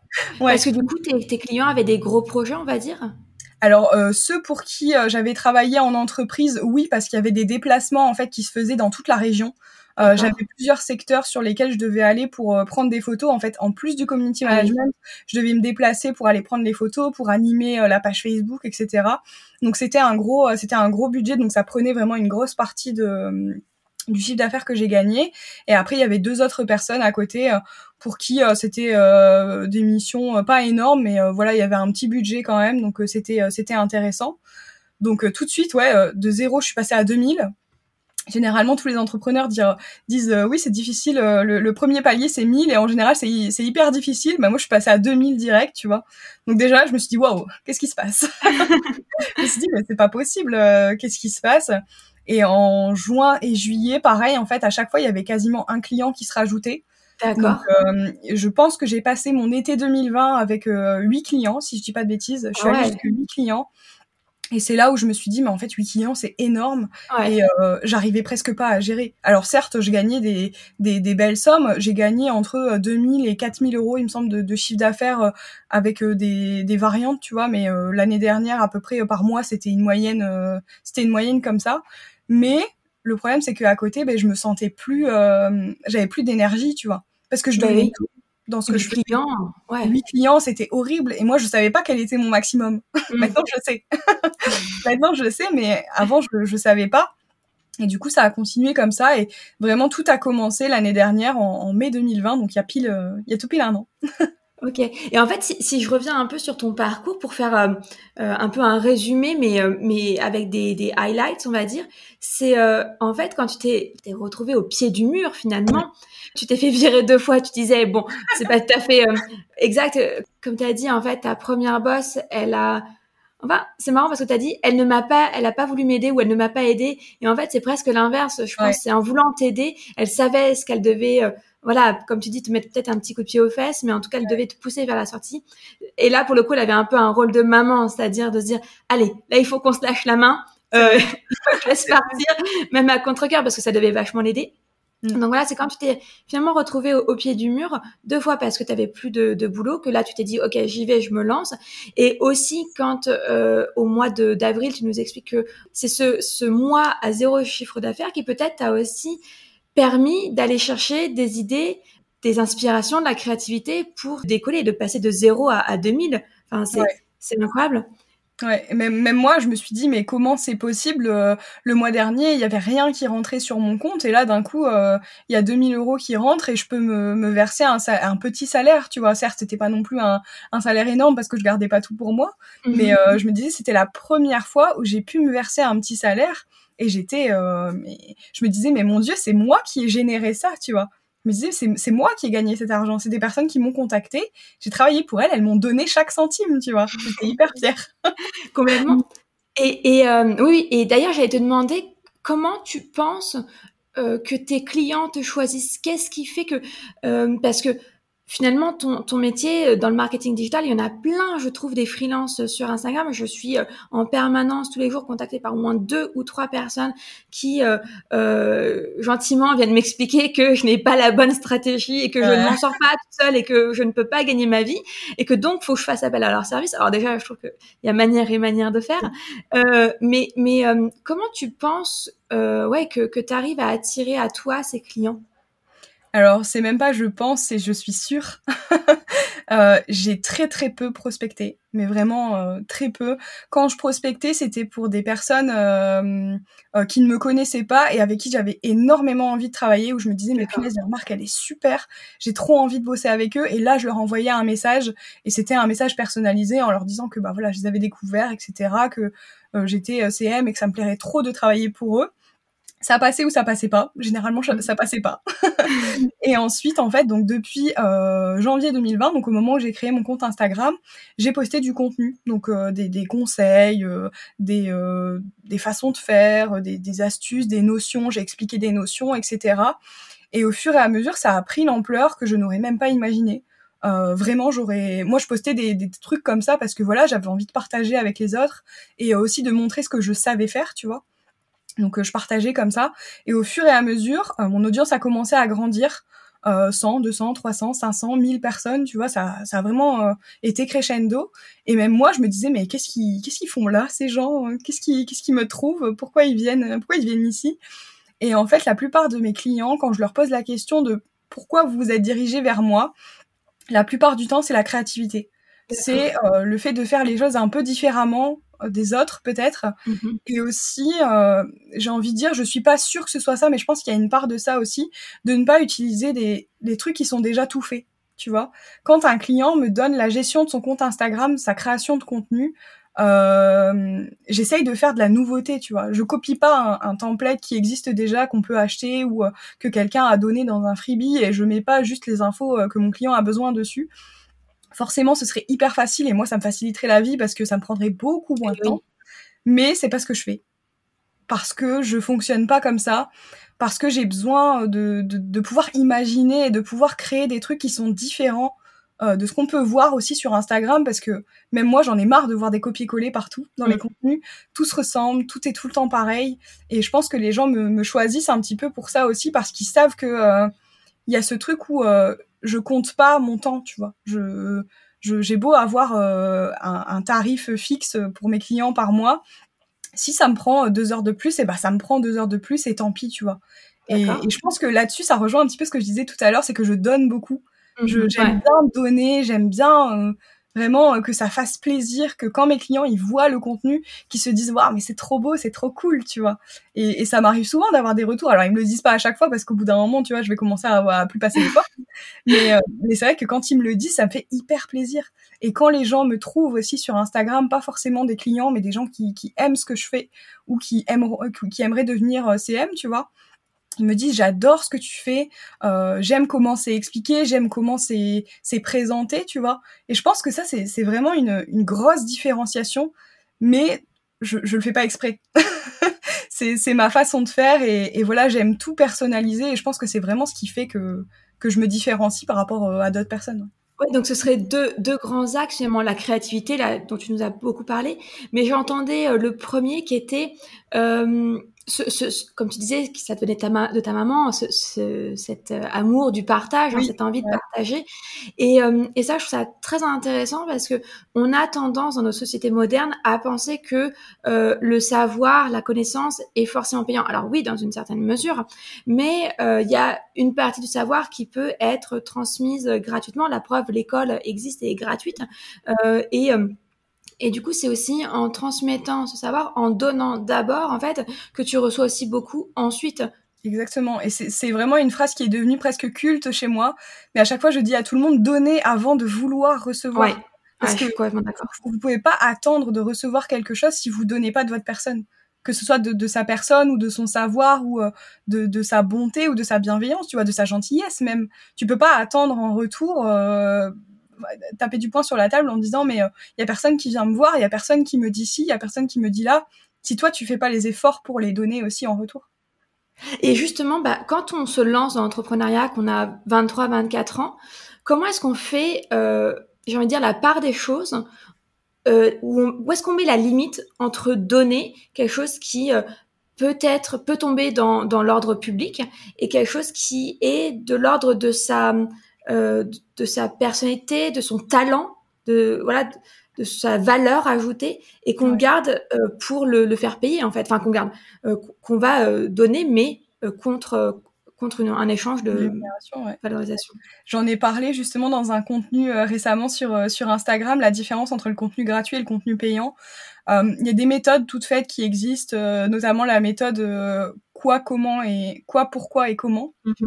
Ouais. Parce que du coup, tes, tes clients avaient des gros projets, on va dire? Alors euh, ceux pour qui euh, j'avais travaillé en entreprise, oui, parce qu'il y avait des déplacements en fait qui se faisaient dans toute la région. Euh, D'accord. j'avais plusieurs secteurs sur lesquels je devais aller pour euh, prendre des photos. En fait, en plus du community Ah management, je devais me déplacer pour aller prendre les photos, pour animer euh, la page Facebook, etc. Donc c'était un gros, euh, c'était un gros budget, donc ça prenait vraiment une grosse partie de du chiffre d'affaires que j'ai gagné. Et après, il y avait deux autres personnes à côté pour qui c'était euh, des missions pas énormes, mais voilà, il y avait un petit budget quand même, donc c'était c'était intéressant. Donc tout de suite, ouais, de zéro, je suis passée à 2000. Généralement, tous les entrepreneurs dire- disent euh, oui, c'est difficile. euh, le, le premier palier, c'est 1000 et en général, c'est hy- c'est hyper difficile. Bah, moi, je suis passée à 2000 direct, tu vois. Donc déjà, je me suis dit waouh, qu'est-ce qui se passe? Je me suis dit mais c'est pas possible. euh, qu'est-ce qui se passe? Et en juin et juillet, pareil, en fait, à chaque fois, il y avait quasiment un client qui se rajoutait. Donc, D'accord. je pense que j'ai passé mon été 2020 avec euh, 8 clients, si je dis pas de bêtises. Je suis Ah allée ouais. jusqu'à 8 clients. Et c'est là où je me suis dit, mais en fait, 8 clients, c'est énorme. Ouais. Et euh, j'arrivais presque pas à gérer. Alors certes, je gagnais des, des, des belles sommes. J'ai gagné entre euh, 2000 et 4000 euros, il me semble, de, de chiffre d'affaires euh, avec euh, des, des variantes, tu vois. Mais euh, l'année dernière, à peu près euh, par mois, c'était une moyenne, euh, c'était une moyenne comme ça. Mais le problème, c'est qu'à côté, ben, je me sentais plus, euh, j'avais plus d'énergie, tu vois, parce que je donnais oui. tout dans ce que je faisais. clients. Ouais. 8 clients, c'était horrible. Et moi, je savais pas quel était mon maximum. Mm. Maintenant, je sais. Maintenant, je sais, mais avant, je, je savais pas. Et du coup, ça a continué comme ça. Et vraiment, tout a commencé l'année dernière, en, en mai 2020. Donc, il y a pile, euh, il y a tout pile un an. Ok. Et en fait, si, si je reviens un peu sur ton parcours pour faire euh, euh, un peu un résumé, mais, euh, mais avec des, des highlights, on va dire, c'est euh, en fait quand tu t'es t'es retrouvé au pied du mur finalement, tu t'es fait virer deux fois, tu disais, bon, c'est pas tout à fait euh, exact. Comme tu as dit, en fait, ta première boss, elle a... Enfin, c'est marrant parce que tu as dit, elle ne m'a pas, elle a pas voulu m'aider ou elle ne m'a pas aidé. Et en fait, c'est presque l'inverse. Je pense c'est en voulant t'aider, elle savait ce qu'elle devait... euh, voilà, comme tu dis, te mettre peut-être un petit coup de pied aux fesses, mais en tout cas, elle devait te pousser vers la sortie. Et là, pour le coup, elle avait un peu un rôle de maman, c'est-à-dire de se dire, allez, là, il faut qu'on se lâche la main, euh, il faut que je laisse partir, même à contre-cœur, parce que ça devait vachement l'aider. Mm. Donc voilà, c'est quand tu t'es finalement retrouvé au, au pied du mur, deux fois parce que tu avais plus de, de boulot, que là, tu t'es dit, ok, j'y vais, je me lance. Et aussi quand, euh, au mois de- d'avril, tu nous expliques que c'est ce, ce mois à zéro chiffre d'affaires qui peut-être t'a aussi permis d'aller chercher des idées, des inspirations, de la créativité pour décoller, de passer de 0 à, à 2000. Enfin, c'est Ouais. incroyable. Ouais, même, même moi, je me suis dit, mais comment c'est possible euh, Le mois dernier, il y avait rien qui rentrait sur mon compte, et là, d'un coup, euh, il y a 2000 euros qui rentrent, et je peux me, me verser un, petit salaire, tu vois. Certes, c'était pas non plus un, un salaire énorme, parce que je gardais pas tout pour moi, mais Mhm. euh, je me disais, c'était la première fois où j'ai pu me verser un petit salaire, Et j'étais, je me disais, mais mon Dieu, c'est moi qui ai généré ça, tu vois. Je me disais, c'est moi qui ai gagné cet argent. C'est des personnes qui m'ont contacté. J'ai travaillé pour elles. Elles m'ont donné chaque centime, tu vois. J'étais hyper fière. Complètement. Et, et oui, et d'ailleurs, j'allais te demander comment tu penses que tes clients te choisissent Qu'est-ce qui fait que... parce que finalement, ton, ton métier euh, dans le marketing digital, il y en a plein, je trouve, des freelances euh, sur Instagram. Je suis euh, en permanence tous les jours contactée par au moins deux ou trois personnes qui euh, gentiment viennent m'expliquer que je n'ai pas la bonne stratégie et que je ne m'en sors pas toute seule et que je ne peux pas gagner ma vie et que donc faut que je fasse appel à leur service. Alors déjà, je trouve qu'il y a manière et manière de faire. Euh, mais mais comment tu penses ouais que, que tu arrives à attirer à toi ces clients? Alors, c'est même pas je pense, c'est je suis sûre. euh, j'ai très très peu prospecté, mais vraiment euh, très peu. Quand je prospectais, c'était pour des personnes euh, qui ne me connaissaient pas et avec qui j'avais énormément envie de travailler, où je me disais, mais punaise, remarque, elle est super, j'ai trop envie de bosser avec eux. Et là, je leur envoyais un message, et c'était un message personnalisé en leur disant que bah voilà, je les avais découverts, etc., que j'étais CM et que ça me plairait trop de travailler pour eux ça passait ou ça passait pas. Généralement, ça passait pas. et ensuite, en fait, donc depuis euh, janvier 2020, donc au moment où j'ai créé mon compte Instagram, j'ai posté du contenu, donc euh, des, des, conseils, euh, des, euh, des façons de faire, des, des astuces, des notions. J'ai expliqué des notions, etc. Et au fur et à mesure, ça a pris l'ampleur que je n'aurais même pas imaginé. Euh, vraiment, j'aurais, moi, je postais des, des, trucs comme ça parce que voilà, j'avais envie de partager avec les autres et aussi de montrer ce que je savais faire, tu vois. Donc euh, je partageais comme ça. Et au fur et à mesure, euh, mon audience a commencé à grandir. 100, 200, 300, 500, 1000 personnes, tu vois, ça, ça a vraiment euh, été crescendo. Et même moi, je me disais, mais qu'est-ce qu'ils, qu'est-ce qu'ils font là, ces gens Qu'est-ce qu'ils, qu'est-ce qu'ils me trouvent Pourquoi ils viennent Pourquoi ils viennent ici? Et en fait, la plupart de mes clients, quand je leur pose la question de pourquoi vous vous êtes dirigé vers moi, la plupart du temps, c'est la créativité. C'est le fait de faire les choses un peu différemment des autres peut-être. Mhm. Et aussi, euh, j'ai envie de dire, je suis pas sûre que ce soit ça, mais je pense qu'il y a une part de ça aussi, de ne pas utiliser des, des trucs qui sont déjà tout faits. Tu vois, quand un client me donne la gestion de son compte Instagram, sa création de contenu, euh, j'essaye de faire de la nouveauté, tu vois. Je copie pas un, template qui existe déjà, qu'on peut acheter ou euh, que quelqu'un a donné dans un freebie et je mets pas juste les infos que mon client a besoin dessus forcément ce serait hyper facile et moi ça me faciliterait la vie parce que ça me prendrait beaucoup moins de temps. Mais c'est pas ce que je fais. Parce que je fonctionne pas comme ça, parce que j'ai besoin de, de, pouvoir imaginer et de pouvoir créer des trucs qui sont différents euh, de ce qu'on peut voir aussi sur Instagram, parce que même moi j'en ai marre de voir des copier-coller partout dans les mm. contenus. Tout se ressemble, tout est tout le temps pareil. Et je pense que les gens me, me choisissent un petit peu pour ça aussi, parce qu'ils savent que euh, il y a ce truc où euh, je compte pas mon temps, tu vois. Je j'ai beau avoir euh, un, tarif fixe pour mes clients par mois, si ça me prend deux heures de plus, et eh ben ça me prend deux heures de plus et tant pis, tu vois. Et, je pense que là-dessus, ça rejoint un petit peu ce que je disais tout à l'heure, c'est que je donne beaucoup. Mmh j'aime bien donner, j'aime bien euh, vraiment euh, que ça fasse plaisir, que quand mes clients ils voient le contenu, qu'ils se disent waouh mais c'est trop beau, c'est trop cool, tu vois. Et, ça m'arrive souvent d'avoir des retours. Alors ils me le disent pas à chaque fois parce qu'au bout d'un moment, tu vois, je vais commencer à, à plus passer les portes. mais euh, mais c'est vrai que quand ils me le disent, ça me fait hyper plaisir. Et quand les gens me trouvent aussi sur Instagram, pas forcément des clients, mais des gens qui, aiment ce que je fais ou qui qui aimeraient devenir euh, CM, tu vois ils me disent j'adore ce que tu fais, euh, j'aime comment c'est expliqué, j'aime comment c'est présenté, tu vois. Et je pense que ça c'est vraiment une, une grosse différenciation, mais je je le fais pas exprès. c'est ma façon de faire et, voilà j'aime tout personnaliser et je pense que c'est vraiment ce qui fait que que je me différencie par rapport euh, à d'autres personnes. Ouais, donc ce serait deux, deux grands axes, finalement, la créativité, dont tu nous as beaucoup parlé, mais j'entendais euh, le premier qui était ce, comme tu disais, ça venait de ta, de ta maman, ce, cet euh, amour du partage, hein, cette envie de partager. Et, euh, et, ça, je trouve ça très intéressant parce que on a tendance dans nos sociétés modernes à penser que euh, le savoir, la connaissance est forcément payant. Alors oui, dans une certaine mesure, mais il y a une partie du savoir qui peut être transmise gratuitement. La preuve, l'école existe et est gratuite. et et du coup, c'est aussi en transmettant ce savoir, en donnant d'abord, en fait, que tu reçois aussi beaucoup ensuite. Exactement. Et c'est vraiment une phrase qui est devenue presque culte chez moi. Mais à chaque fois, je dis à tout le monde, donnez avant de vouloir recevoir. Parce que vous ne pouvez pas attendre de recevoir quelque chose si vous donnez pas de votre personne. que ce soit de, sa personne ou de son savoir ou euh, de, sa bonté ou de sa bienveillance, tu vois, de sa gentillesse même. Tu peux pas attendre en retour euh, taper du poing sur la table en disant mais il euh, y a personne qui vient me voir, il y a personne qui me dit ci, il y a personne qui me dit là. Si toi tu fais pas les efforts pour les donner aussi en retour. Et justement, bah, quand on se lance dans l'entrepreneuriat, qu'on a 23, 24 ans, comment est-ce qu'on fait, j'ai envie de dire, la part des choses euh, où, est-ce qu'on met la limite entre donner quelque chose qui euh, peut-être peut tomber dans, dans l'ordre public et quelque chose qui est de l'ordre de sa euh, de sa personnalité, de son talent, de voilà de, sa valeur ajoutée et qu'on garde euh, pour le, le, faire payer en fait, enfin qu'on garde euh, qu'on va donner mais contre contre un échange de valorisation. J'en ai parlé justement dans un contenu euh, récemment sur, euh, sur Instagram, la différence entre le contenu gratuit et le contenu payant. Euh, il y a des méthodes toutes faites qui existent, notamment la méthode quoi, comment et quoi, pourquoi et comment. Mhm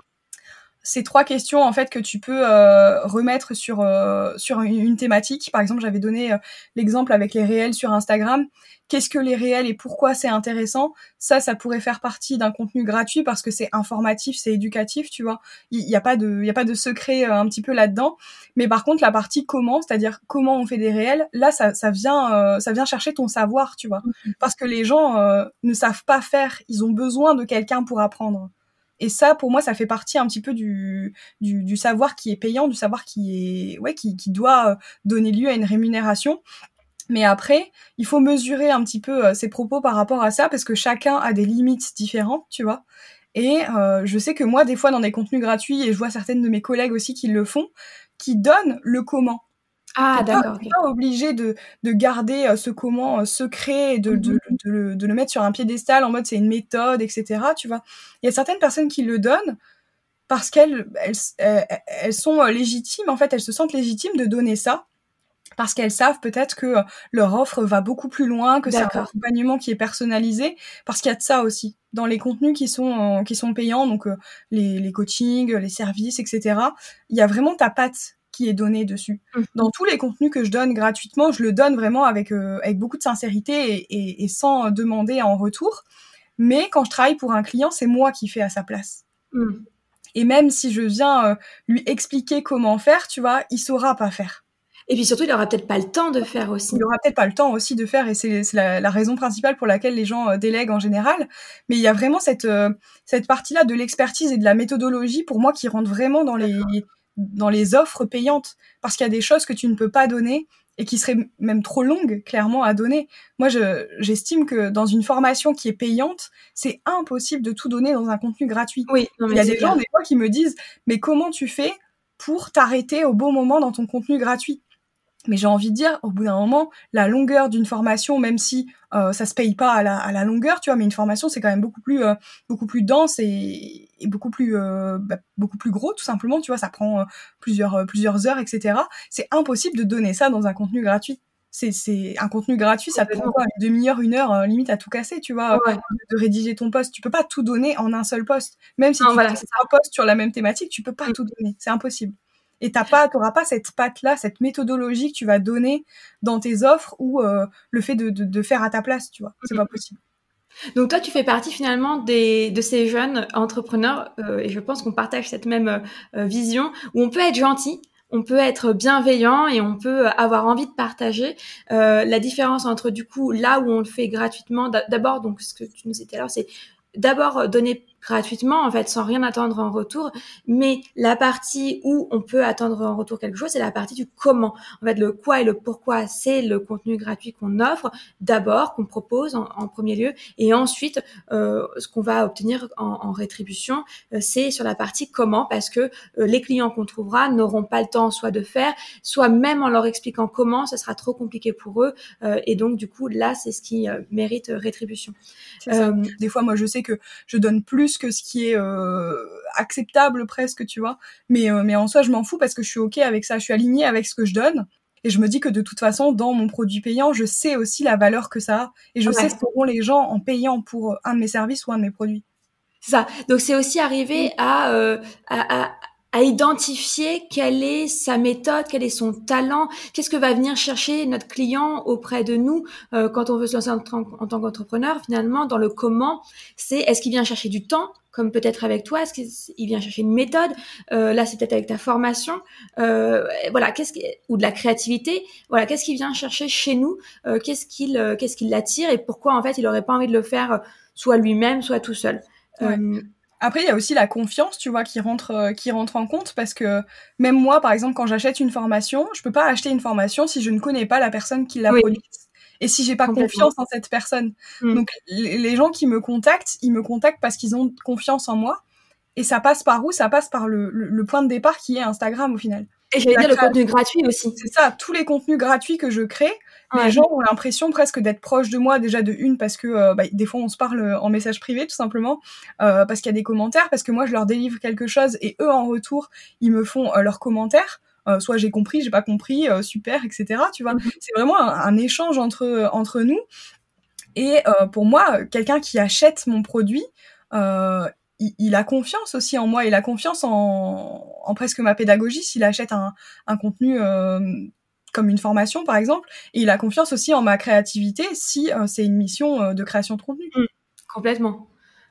ces trois questions en fait que tu peux euh, remettre sur euh, sur une, thématique. Par exemple, j'avais donné euh, l'exemple avec les réels sur Instagram. Qu'est-ce que les réels et pourquoi c'est intéressant? Ça, ça pourrait faire partie d'un contenu gratuit parce que c'est informatif, c'est éducatif, tu vois. Il n'y a pas de il y a pas de secret un petit peu là-dedans. Mais par contre, la partie comment, c'est-à-dire comment on fait des réels, là, ça ça vient ça vient chercher ton savoir, tu vois. Parce que les gens ne savent pas faire, ils ont besoin de quelqu'un pour apprendre. Et ça, pour moi, ça fait partie un petit peu du, du, savoir qui est payant, du savoir qui est, ouais, qui, doit euh, donner lieu à une rémunération. Mais après, il faut mesurer un petit peu euh, ses propos par rapport à ça parce que chacun a des limites différentes, tu vois. Et euh, je sais que moi, des fois, dans des contenus gratuits, et je vois certaines de mes collègues aussi qui le font, qui donnent le comment. Ah, d'accord. Okay. pas obligé de, de garder euh, ce comment euh, secret et de, de, mmh de, le, de, le, mettre sur un piédestal en mode c'est une méthode, etc. Tu vois. Il y a certaines personnes qui le donnent parce qu'elles elles, elles, sont euh, légitimes, en fait, elles se sentent légitimes de donner ça parce qu'elles savent peut-être que leur offre va beaucoup plus loin, que c'est un accompagnement qui est personnalisé, parce qu'il y a de ça aussi dans les contenus qui sont qui sont payants, donc les, les coachings, les services, etc. Il y a vraiment ta patte qui est donné dessus. Mmh. Dans tous les contenus que je donne gratuitement, je le donne vraiment avec, euh, avec beaucoup de sincérité et, et, sans demander en retour. Mais quand je travaille pour un client, c'est moi qui fais à sa place. Mmh. Et même si je viens euh, lui expliquer comment faire, tu vois, il saura pas faire. Et puis surtout, il aura peut-être pas le temps de faire aussi. Il aura peut-être pas le temps aussi de faire, et c'est la, la, raison principale pour laquelle les gens euh, délèguent en général. Mais il y a vraiment cette cette partie-là de l'expertise et de la méthodologie pour moi qui rentre vraiment dans les dans les offres payantes parce qu'il y a des choses que tu ne peux pas donner et qui seraient même trop longues clairement à donner. Moi, je j'estime que dans une formation qui est payante, c'est impossible de tout donner dans un contenu gratuit. Oui, il y a des gens des fois qui me disent mais comment tu fais pour t'arrêter au bon moment dans ton contenu gratuit? Mais j'ai envie de dire, au bout d'un moment, la longueur d'une formation, même si euh, ça se paye pas à la, à la, longueur, tu vois, mais une formation c'est quand même beaucoup plus euh, beaucoup plus dense et, et beaucoup plus euh, bah, beaucoup plus gros tout simplement, tu vois, ça prend euh, plusieurs plusieurs heures, etc. C'est impossible de donner ça dans un contenu gratuit. C'est c'est un contenu gratuit, ça prend quoi, une demi-heure, une heure, limite à tout casser, tu vois, de rédiger ton poste. Tu peux pas tout donner en un seul poste, même si tu fais un poste sur la même thématique, tu peux pas mm. tout donner, c'est impossible et t'as pas, t'auras pas cette patte là, cette méthodologie que tu vas donner dans tes offres ou euh, le fait de, de, de, faire à ta place, tu vois, c'est pas possible. Donc toi, tu fais partie finalement des, de ces jeunes entrepreneurs, euh, et je pense qu'on partage cette même euh, vision, où on peut être gentil, on peut être bienveillant et on peut avoir envie de partager. Euh, la différence entre du coup là où on le fait gratuitement, d'abord donc ce que tu nous disais alors, c'est d'abord donner gratuitement en fait sans rien attendre en retour. Mais la partie où on peut attendre en retour quelque chose c'est la partie du comment. En fait le quoi et le pourquoi c'est le contenu gratuit qu'on offre d'abord qu'on propose en, premier lieu. Et ensuite euh, ce qu'on va obtenir en, en rétribution euh, c'est sur la partie comment parce que euh, les clients qu'on trouvera n'auront pas le temps soit de faire soit même en leur expliquant comment ce sera trop compliqué pour eux. Euh, et donc du coup là c'est ce qui mérite rétribution. Des fois moi je sais que je donne plus que ce qui est euh, acceptable presque, tu vois. Mais, euh, mais en soi, je m'en fous parce que je suis OK avec ça, je suis alignée avec ce que je donne. Et je me dis que de toute façon, dans mon produit payant, je sais aussi la valeur que ça a. Et je sais ce qu'auront les gens en payant pour euh, un de mes services ou un de mes produits. C'est ça. Donc c'est aussi arriver à, à, à identifier quelle est sa méthode, quel est son talent, qu'est-ce que va venir chercher notre client auprès de nous euh, quand on veut se lancer en, en tant qu'entrepreneur. Finalement, dans le comment, c'est est-ce qu'il vient chercher du temps, comme peut-être avec toi, est-ce qu'il vient chercher une méthode euh, Là, c'est peut-être avec ta formation, euh, voilà, qu'est-ce qui, ou de la créativité. Voilà, qu'est-ce qu'il vient chercher chez nous euh, Qu'est-ce qu'il, euh, qu'est-ce qui l'attire et pourquoi en fait il aurait pas envie de le faire soit lui-même, soit tout seul. Euh, après, il y a aussi la confiance, tu vois, qui rentre, euh, qui rentre en compte parce que même moi, par exemple, quand j'achète une formation, je peux pas acheter une formation si je ne connais pas la personne qui l'a produite et si j'ai pas confiance en cette personne. Mm. Donc, les gens qui me contactent, ils me contactent parce qu'ils ont confiance en moi. Et ça passe par où? Ça passe par le, le, point de départ qui est Instagram au final. Et j'allais dire le contenu gratuit aussi. C'est ça, tous les contenus gratuits que je crée, les gens ont l'impression presque d'être proches de moi déjà de une parce que euh, bah, des fois on se parle en message privé tout simplement euh, parce qu'il y a des commentaires parce que moi je leur délivre quelque chose et eux en retour ils me font euh, leurs commentaires euh, soit j'ai compris j'ai pas compris euh, super etc tu vois mhm. c'est vraiment un, échange entre entre nous et pour moi quelqu'un qui achète mon produit il, a confiance aussi en moi il a confiance en, presque ma pédagogie s'il achète un, contenu comme une formation par exemple, et il a confiance aussi en ma créativité si euh, c'est une mission euh, de création de contenu. Mmh. complètement.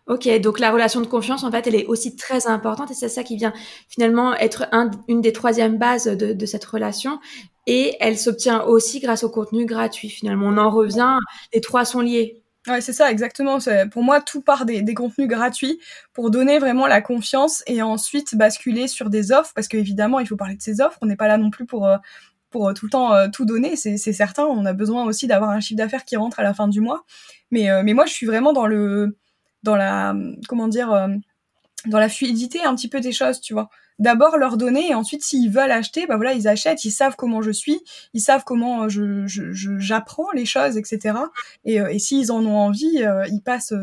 Ok, donc la relation de confiance, en fait, elle est aussi très importante et c'est ça qui vient finalement être une des troisièmes bases de, cette relation. Et elle s'obtient aussi grâce au contenu gratuit. Finalement, on en revient, les trois sont liés. Ouais, c'est ça, exactement. Pour moi, tout part des, contenus gratuits pour donner vraiment la confiance et ensuite basculer sur des offres, parce qu'évidemment, il faut parler de ces offres. On n'est pas là non plus pour euh, euh, tout le temps euh, tout donner, c'est certain. On a besoin aussi d'avoir un chiffre d'affaires qui rentre à la fin du mois. Mais, mais moi, je suis vraiment dans le, dans la, comment dire, dans la fluidité un petit peu des choses, tu vois. D'abord leur donner et ensuite s'ils veulent acheter, bah voilà, ils achètent, ils savent comment je suis, ils savent comment je j'apprends les choses, etc. Et, et s'ils en ont envie, ils passent,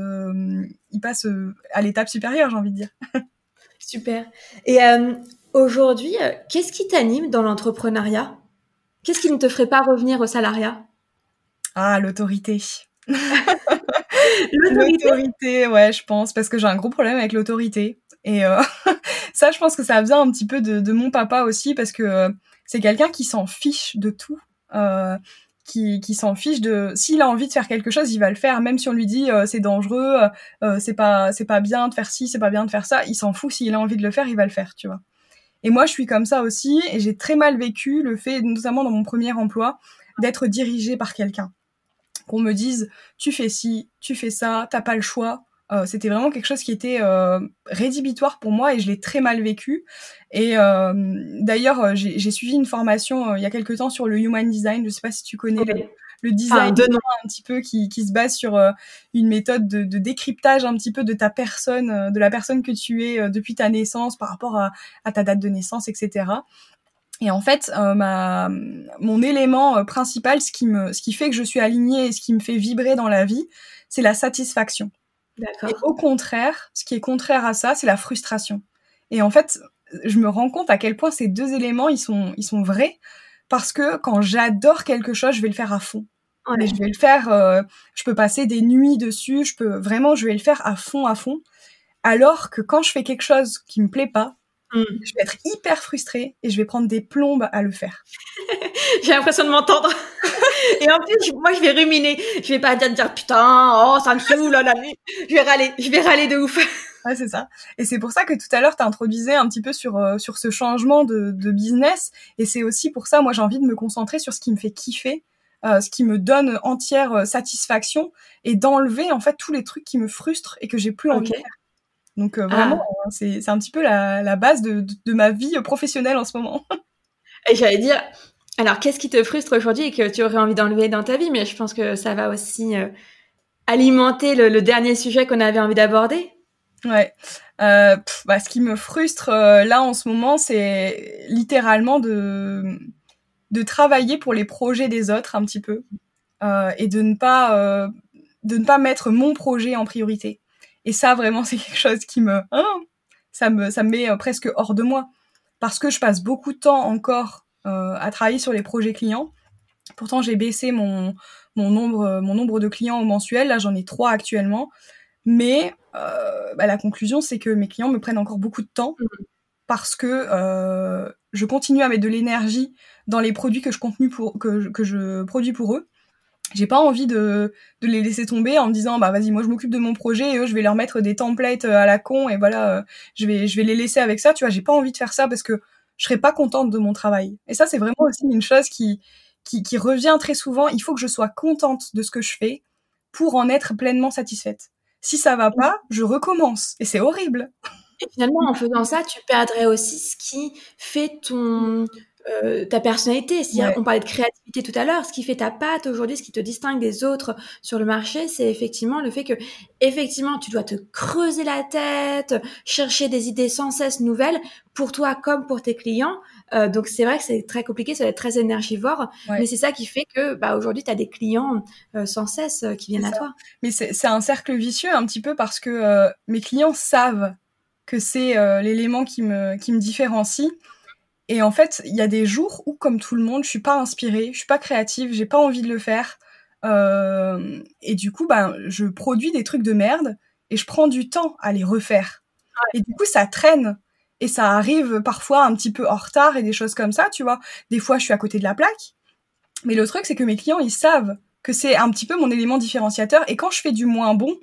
ils passent à l'étape supérieure, j'ai envie de dire. Super. Et aujourd'hui, qu'est-ce qui t'anime dans l'entrepreneuriat? Qu'est-ce qui ne te ferait pas revenir au salariat? Ah, l'autorité? l'autorité, ouais, je pense, parce que j'ai un gros problème avec l'autorité. Et euh, ça, je pense que ça vient un petit peu de, mon papa aussi, parce que euh, c'est quelqu'un qui s'en fiche de tout. Euh, qui, qui s'en fiche de s'il a envie de faire quelque chose il va le faire même si on lui dit c'est dangereux c'est pas c'est pas bien de faire ci c'est pas bien de faire ça il s'en fout s'il a envie de le faire il va le faire tu vois et moi, je suis comme ça aussi, et j'ai très mal vécu le fait, notamment dans mon premier emploi, d'être dirigée par quelqu'un. Qu'on me dise, tu fais ci, tu fais ça, t'as pas le choix. Euh, c'était vraiment quelque chose qui était euh, rédhibitoire pour moi et je l'ai très mal vécu. Et euh, d'ailleurs, j'ai suivi une formation il y a quelque temps sur le human design. Je sais pas si tu connais le design de un petit peu qui, qui se base sur une méthode de, de, décryptage un petit peu de ta personne, de la personne que tu es depuis ta naissance par rapport à, à, ta date de naissance, etc. Et en fait, ma, mon élément principal, ce qui me, ce qui fait que je suis alignée et ce qui me fait vibrer dans la vie, c'est la satisfaction. Et au contraire, ce qui est contraire à ça, c'est la frustration. Et en fait, je me rends compte à quel point ces deux éléments, ils sont, ils sont vrais parce que quand j'adore quelque chose, je vais le faire à fond. Mais je vais le faire, euh, je peux passer des nuits dessus, je peux vraiment, je vais le faire à fond, à fond. Alors que quand je fais quelque chose qui me plaît pas, mm. je vais être hyper frustrée et je vais prendre des plombes à le faire. J'ai l'impression de m'entendre. et en plus, moi, je vais ruminer. Je vais pas dire, dire putain, oh, ça me saoule, la nuit. Je vais râler, je vais râler de ouf. Ouais, c'est ça. Et c'est pour ça que tout à l'heure, tu introduisais un petit peu sur, euh, sur ce changement de, de business. Et c'est aussi pour ça, moi, j'ai envie de me concentrer sur ce qui me fait kiffer, euh, ce qui me donne entière euh, satisfaction et d'enlever, en fait, tous les trucs qui me frustrent et que j'ai plus envie faire. Donc, vraiment, ah. hein, c'est, c'est un petit peu la, la base de, de, ma vie professionnelle en ce moment. et j'allais dire, alors, qu'est-ce qui te frustre aujourd'hui et que tu aurais envie d'enlever dans ta vie? Mais je pense que ça va aussi alimenter le, dernier sujet qu'on avait envie d'aborder. Ouais. Euh, bah, ce qui me frustre euh, là en ce moment, c'est littéralement de de travailler pour les projets des autres un petit peu euh, et de ne pas euh, de ne pas mettre mon projet en priorité. Et ça vraiment c'est quelque chose qui me hein, ça me ça me met presque hors de moi parce que je passe beaucoup de temps encore à travailler sur les projets clients. Pourtant j'ai baissé mon mon nombre mon nombre de clients au mensuel. Là j'en ai trois actuellement. Mais euh, bah, la conclusion, c'est que mes clients me prennent encore beaucoup de temps. parce que euh, je continue à mettre de l'énergie dans les produits que je, pour, que, que je produis pour eux j'ai pas envie de, de les laisser tomber en me disant bah vas-y moi je m'occupe de mon projet et eux je vais leur mettre des templates à la con et voilà je vais je vais les laisser avec ça tu vois j'ai pas envie de faire ça parce que je serais pas contente de mon travail. Et ça c'est vraiment aussi une chose qui qui, revient très souvent. Il faut que je sois contente de ce que je fais pour en être pleinement satisfaite. Si ça va pas je recommence. Et c'est horrible. Et finalement en faisant ça tu perdrais aussi ce qui fait ton euh, ta personnalité. Si on parlait de créativité tout à l'heure, ce qui fait ta patte aujourd'hui, ce qui te distingue des autres sur le marché, c'est effectivement le fait que, effectivement, tu dois te creuser la tête, chercher des idées sans cesse nouvelles pour toi comme pour tes clients. Euh, donc c'est vrai que c'est très compliqué, ça va être très énergivore, mais c'est ça qui fait que bah, aujourd'hui tu as des clients euh, sans cesse qui viennent à toi. Mais c'est un cercle vicieux un petit peu parce que mes clients savent que c'est l'élément qui me, qui me différencie et en fait, il y a des jours où, comme tout le monde, je suis pas inspirée, je suis pas créative, j'ai pas envie de le faire. Euh, et du coup, ben, je produis des trucs de merde et je prends du temps à les refaire. Et du coup, ça traîne. Et ça arrive parfois un petit peu en retard et des choses comme ça, tu vois. Des fois, je suis à côté de la plaque. Mais le truc, c'est que mes clients, ils savent que c'est un petit peu mon élément différenciateur. Et quand je fais du moins bon,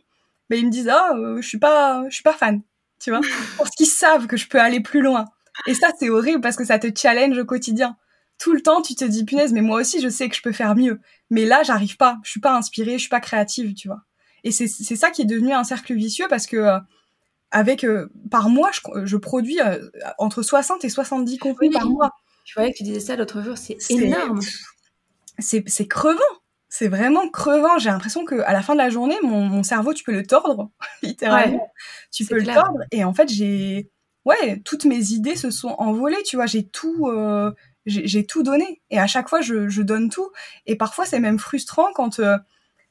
ben, ils me disent, ah, euh, je suis pas, je suis pas fan, tu vois. Parce qu'ils savent que je peux aller plus loin. Et ça, c'est horrible parce que ça te challenge au quotidien. Tout le temps, tu te dis, punaise, mais moi aussi, je sais que je peux faire mieux. Mais là, j'arrive pas. Je suis pas inspirée, je suis pas créative, tu vois. Et c'est ça qui est devenu un cercle vicieux parce que, euh, avec, euh, par mois, je, je produis euh, entre 60 et 70 contenus par mois. Tu voyais que tu disais ça l'autre jour, c'est énorme. C'est crevant. C'est vraiment crevant. J'ai l'impression que à la fin de la journée, mon, mon cerveau, tu peux le tordre, littéralement. tu peux le tordre. Et en fait, j'ai ouais, toutes mes idées se sont envolées, tu vois, j'ai tout, euh, j'ai tout donné. Et à chaque fois, je, je donne tout. Et parfois, c'est même frustrant quand euh,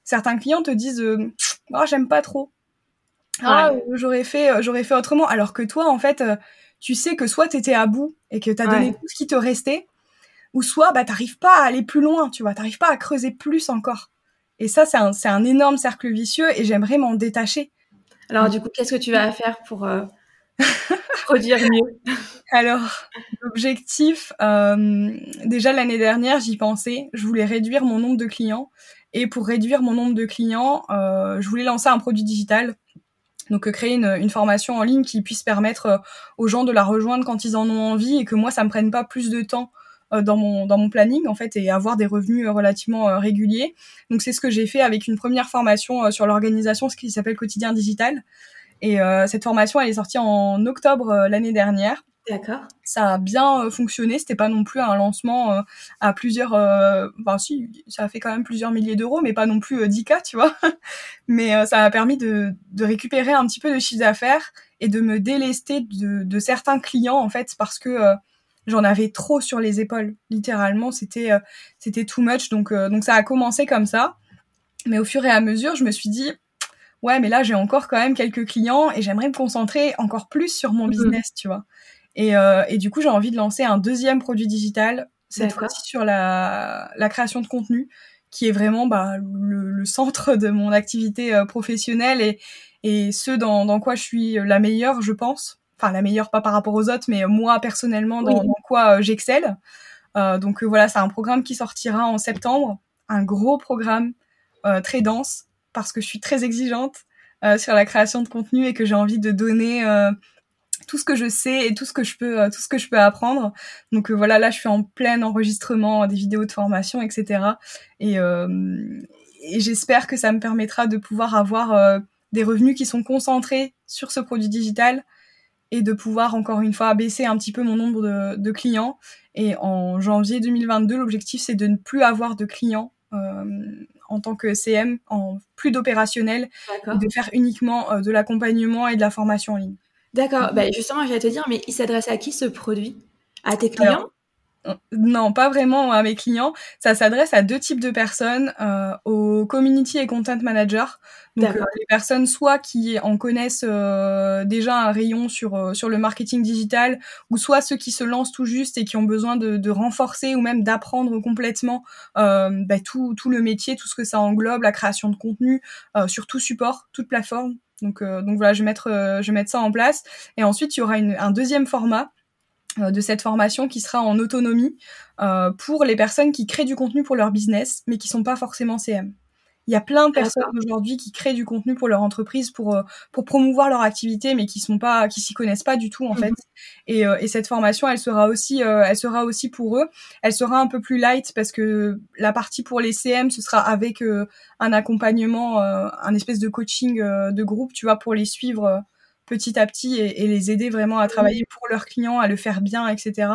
certains clients te disent euh, oh, j'aime pas trop. Ah, j'aurais fait, j'aurais fait autrement. Alors que toi, en fait, tu sais que soit t'étais à bout et que t'as donné tout ce qui te restait, ou soit bah t'arrives pas à aller plus loin, tu vois, t'arrives pas à creuser plus encore. Et ça, c'est un, un énorme cercle vicieux et j'aimerais m'en détacher. Alors, du coup, qu'est-ce que tu vas faire pour produire mieux Alors, l'objectif, euh, déjà l'année dernière, j'y pensais. Je voulais réduire mon nombre de clients. Et pour réduire mon nombre de clients, euh, je voulais lancer un produit digital. Donc, euh, créer une, formation en ligne qui puisse permettre aux gens de la rejoindre quand ils en ont envie et que moi, ça me prenne pas plus de temps dans mon dans mon planning en fait et avoir des revenus relativement réguliers. Donc c'est ce que j'ai fait avec une première formation sur l'organisation, ce qui s'appelle quotidien digital. Et euh, cette formation, elle est sortie en octobre euh, l'année dernière. D'accord. Ça a bien euh, fonctionné. C'était pas non plus un lancement à plusieurs. Enfin, si, ça a fait quand même plusieurs milliers d'euros, mais pas non plus 10K, tu vois. mais ça m'a permis de, de récupérer un petit peu de chiffre d'affaires et de me délester de, de certains clients, en fait, parce que j'en avais trop sur les épaules. Littéralement, c'était c'était too much. Donc, donc ça a commencé comme ça. Mais au fur et à mesure, je me suis dit, ouais, mais là, j'ai encore quand même quelques clients et j'aimerais me concentrer encore plus sur mon mhm. business, tu vois. Et, euh, et du coup, j'ai envie de lancer un deuxième produit digital, cette fois-ci sur la, la création de contenu, qui est vraiment bah, le, le centre de mon activité euh, professionnelle et, et ce dans, dans quoi je suis la meilleure, je pense. Enfin, la meilleure, pas par rapport aux autres, mais moi, personnellement, dans, dans quoi euh, j'excelle. Donc voilà, c'est un programme qui sortira en septembre, un gros programme très dense parce que je suis très exigeante euh, sur la création de contenu et que j'ai envie de donner euh, tout ce que je sais et tout ce que je peux, euh, tout ce que je peux apprendre. Donc voilà, là je suis en plein enregistrement des vidéos de formation, etc. Et, j'espère que ça me permettra de pouvoir avoir des revenus qui sont concentrés sur ce produit digital et de pouvoir encore une fois baisser un petit peu mon nombre de clients. Et en janvier 2022, l'objectif c'est de ne plus avoir de clients en tant que CM, en plus d'opérationnel, de faire uniquement euh, de l'accompagnement et de la formation en ligne. D'accord. Bah, justement, j'allais te dire, mais il s'adresse à qui ce produit? À tes clients? Non, pas vraiment à mes clients. Ça s'adresse à deux types de personnes, euh, aux community et content managers. Donc euh, les personnes soit qui en connaissent euh, déjà un rayon sur euh, sur le marketing digital, ou soit ceux qui se lancent tout juste et qui ont besoin de, de renforcer ou même d'apprendre complètement euh, bah, tout tout le métier, tout ce que ça englobe, la création de contenu sur tout support, toute plateforme. Donc donc voilà, je vais mettre je vais mettre ça en place. Et ensuite il y aura une, un deuxième format de cette formation qui sera en autonomie pour les personnes qui créent du contenu pour leur business, mais qui sont pas forcément CM. Il y a plein de personnes aujourd'hui qui créent du contenu pour leur entreprise, pour euh, pour promouvoir leur activité, mais qui sont pas, qui s'y connaissent pas du tout en fait. Mhm. Et, euh, et cette formation, elle sera aussi, euh, elle sera aussi pour eux. Elle sera un peu plus light parce que la partie pour les CM, ce sera avec un accompagnement, un espèce de coaching de groupe, tu vois, pour les suivre petit à petit et, et, les aider vraiment à travailler pour leurs clients, à le faire bien, etc.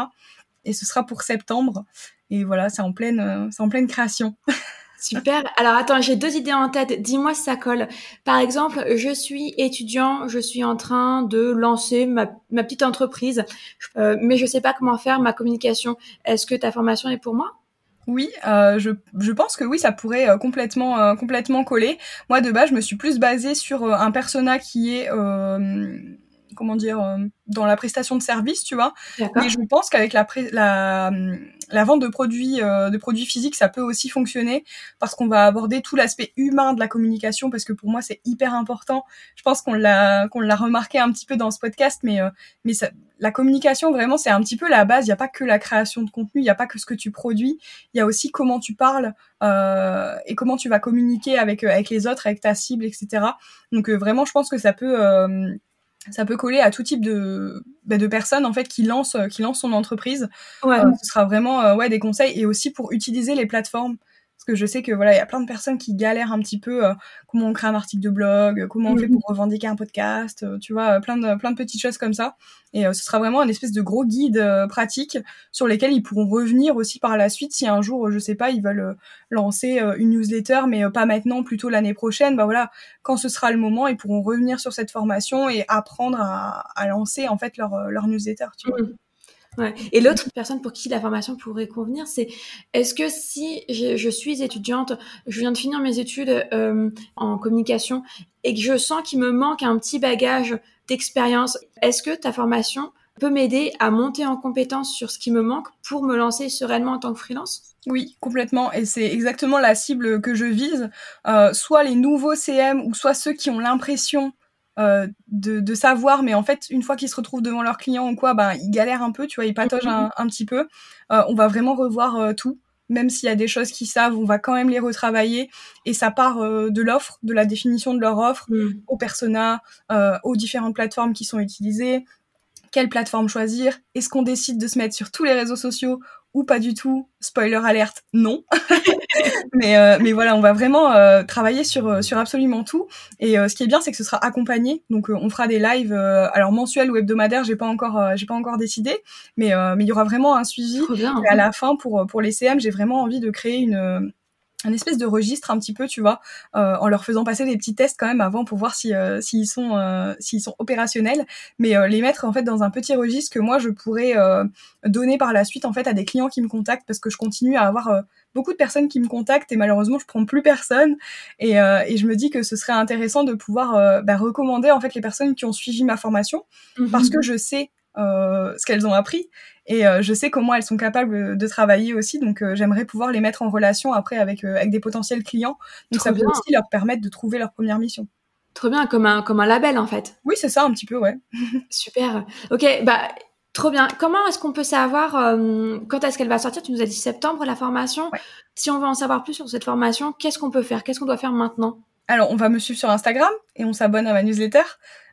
Et ce sera pour septembre. Et voilà, c'est en pleine, c'est en pleine création. Super. Alors attends, j'ai deux idées en tête. Dis-moi si ça colle. Par exemple, je suis étudiant, je suis en train de lancer ma, petite entreprise, euh, mais je sais pas comment faire ma communication. Est-ce que ta formation est pour moi? Oui, euh, je, je, pense que oui, ça pourrait euh, complètement complètement coller. Moi de base, je me suis plus basée sur un persona qui est comment dire, euh, dans la prestation de service, tu vois. Mais je pense qu'avec la, la, la, vente de produits, euh, de produits physiques, ça peut aussi fonctionner parce qu'on va aborder tout l'aspect humain de la communication parce que pour moi c'est hyper important. Je pense qu'on l'a qu'on l'a remarqué un petit peu dans ce podcast, mais euh, mais ça, la communication vraiment c'est un petit peu la base. Il n'y a pas que la création de contenu, il n'y a pas que ce que tu produis, il y a aussi comment tu parles euh, et comment tu vas communiquer avec avec les autres, avec ta cible, etc. Donc vraiment, je pense que ça peut ça peut coller à tout type de, bah, de personnes en fait qui lancent qui lancent son entreprise. Ouais. Euh, ce sera vraiment euh, ouais des conseils et aussi pour utiliser les plateformes parce que je sais que voilà, il y a plein de personnes qui galèrent un petit peu euh, comment on crée un article de blog, comment on fait mhm. pour revendiquer un podcast, euh, tu vois, plein de plein de petites choses comme ça. Et euh, ce sera vraiment un espèce de gros guide pratique sur lesquels ils pourront revenir aussi par la suite si un jour, je sais pas, ils veulent lancer une newsletter, mais pas maintenant, plutôt l'année prochaine. Bah voilà, quand ce sera le moment, ils pourront revenir sur cette formation et apprendre à, à lancer en fait leur leur newsletter. Tu vois. Mhm. Et l'autre personne pour qui la formation pourrait convenir, c'est est-ce que si je, je, suis étudiante, je viens de finir mes études euh, en communication et que je sens qu'il me manque un petit bagage d'expérience, est-ce que ta formation peut m'aider à monter en compétence sur ce qui me manque pour me lancer sereinement en tant que freelance? Oui, complètement. Et c'est exactement la cible que je vise. Euh, soit les nouveaux CM ou soit ceux qui ont l'impression euh, de, savoir, mais en fait, une fois qu'ils se retrouvent devant leurs clients ou quoi, ben, ils galèrent un peu, tu vois, ils patogent un, un petit peu. Euh, on va vraiment revoir euh, tout. Même s'il y a des choses qu'ils savent, on va quand même les retravailler. Et ça part de l'offre, de la définition de leur offre, mm. aux personas, aux différentes plateformes qui sont utilisées, quelle plateforme choisir? Est-ce qu'on décide de se mettre sur tous les réseaux sociaux ou pas du tout? Spoiler alerte, non. mais euh, mais voilà, on va vraiment euh, travailler sur euh, sur absolument tout. Et ce qui est bien, c'est que ce sera accompagné. Donc on fera des lives, alors mensuels ou hebdomadaires, j'ai pas encore j'ai pas encore décidé, mais mais il y aura vraiment un suivi. Et à la fin, pour pour les CM, j'ai vraiment envie de créer une un espèce de registre un petit peu, tu vois, euh, en leur faisant passer des petits tests quand même avant pour voir si euh, s'ils sont euh, s'ils sont opérationnels, mais les mettre en fait dans un petit registre que moi je pourrais donner par la suite en fait à des clients qui me contactent parce que je continue à avoir beaucoup de personnes qui me contactent et malheureusement je prends plus personne et, et je me dis que ce serait intéressant de pouvoir bah, recommander en fait les personnes qui ont suivi ma formation mhm. parce que je sais ce qu'elles ont appris et euh, je sais comment elles sont capables de travailler aussi, donc euh, j'aimerais pouvoir les mettre en relation après avec, euh, avec des potentiels clients. Donc ça peut aussi leur permettre de trouver leur première mission. Trop bien, comme un, comme un label en fait. Oui, c'est ça un petit peu, ouais. Super. Ok, bah trop bien. Comment est-ce qu'on peut savoir quand est-ce qu'elle va sortir? Tu nous as dit septembre la formation. Si on veut en savoir plus sur cette formation, qu'est-ce qu'on peut faire? Qu'est-ce qu'on doit faire maintenant? Alors, on va me suivre sur Instagram et on s'abonne à ma newsletter.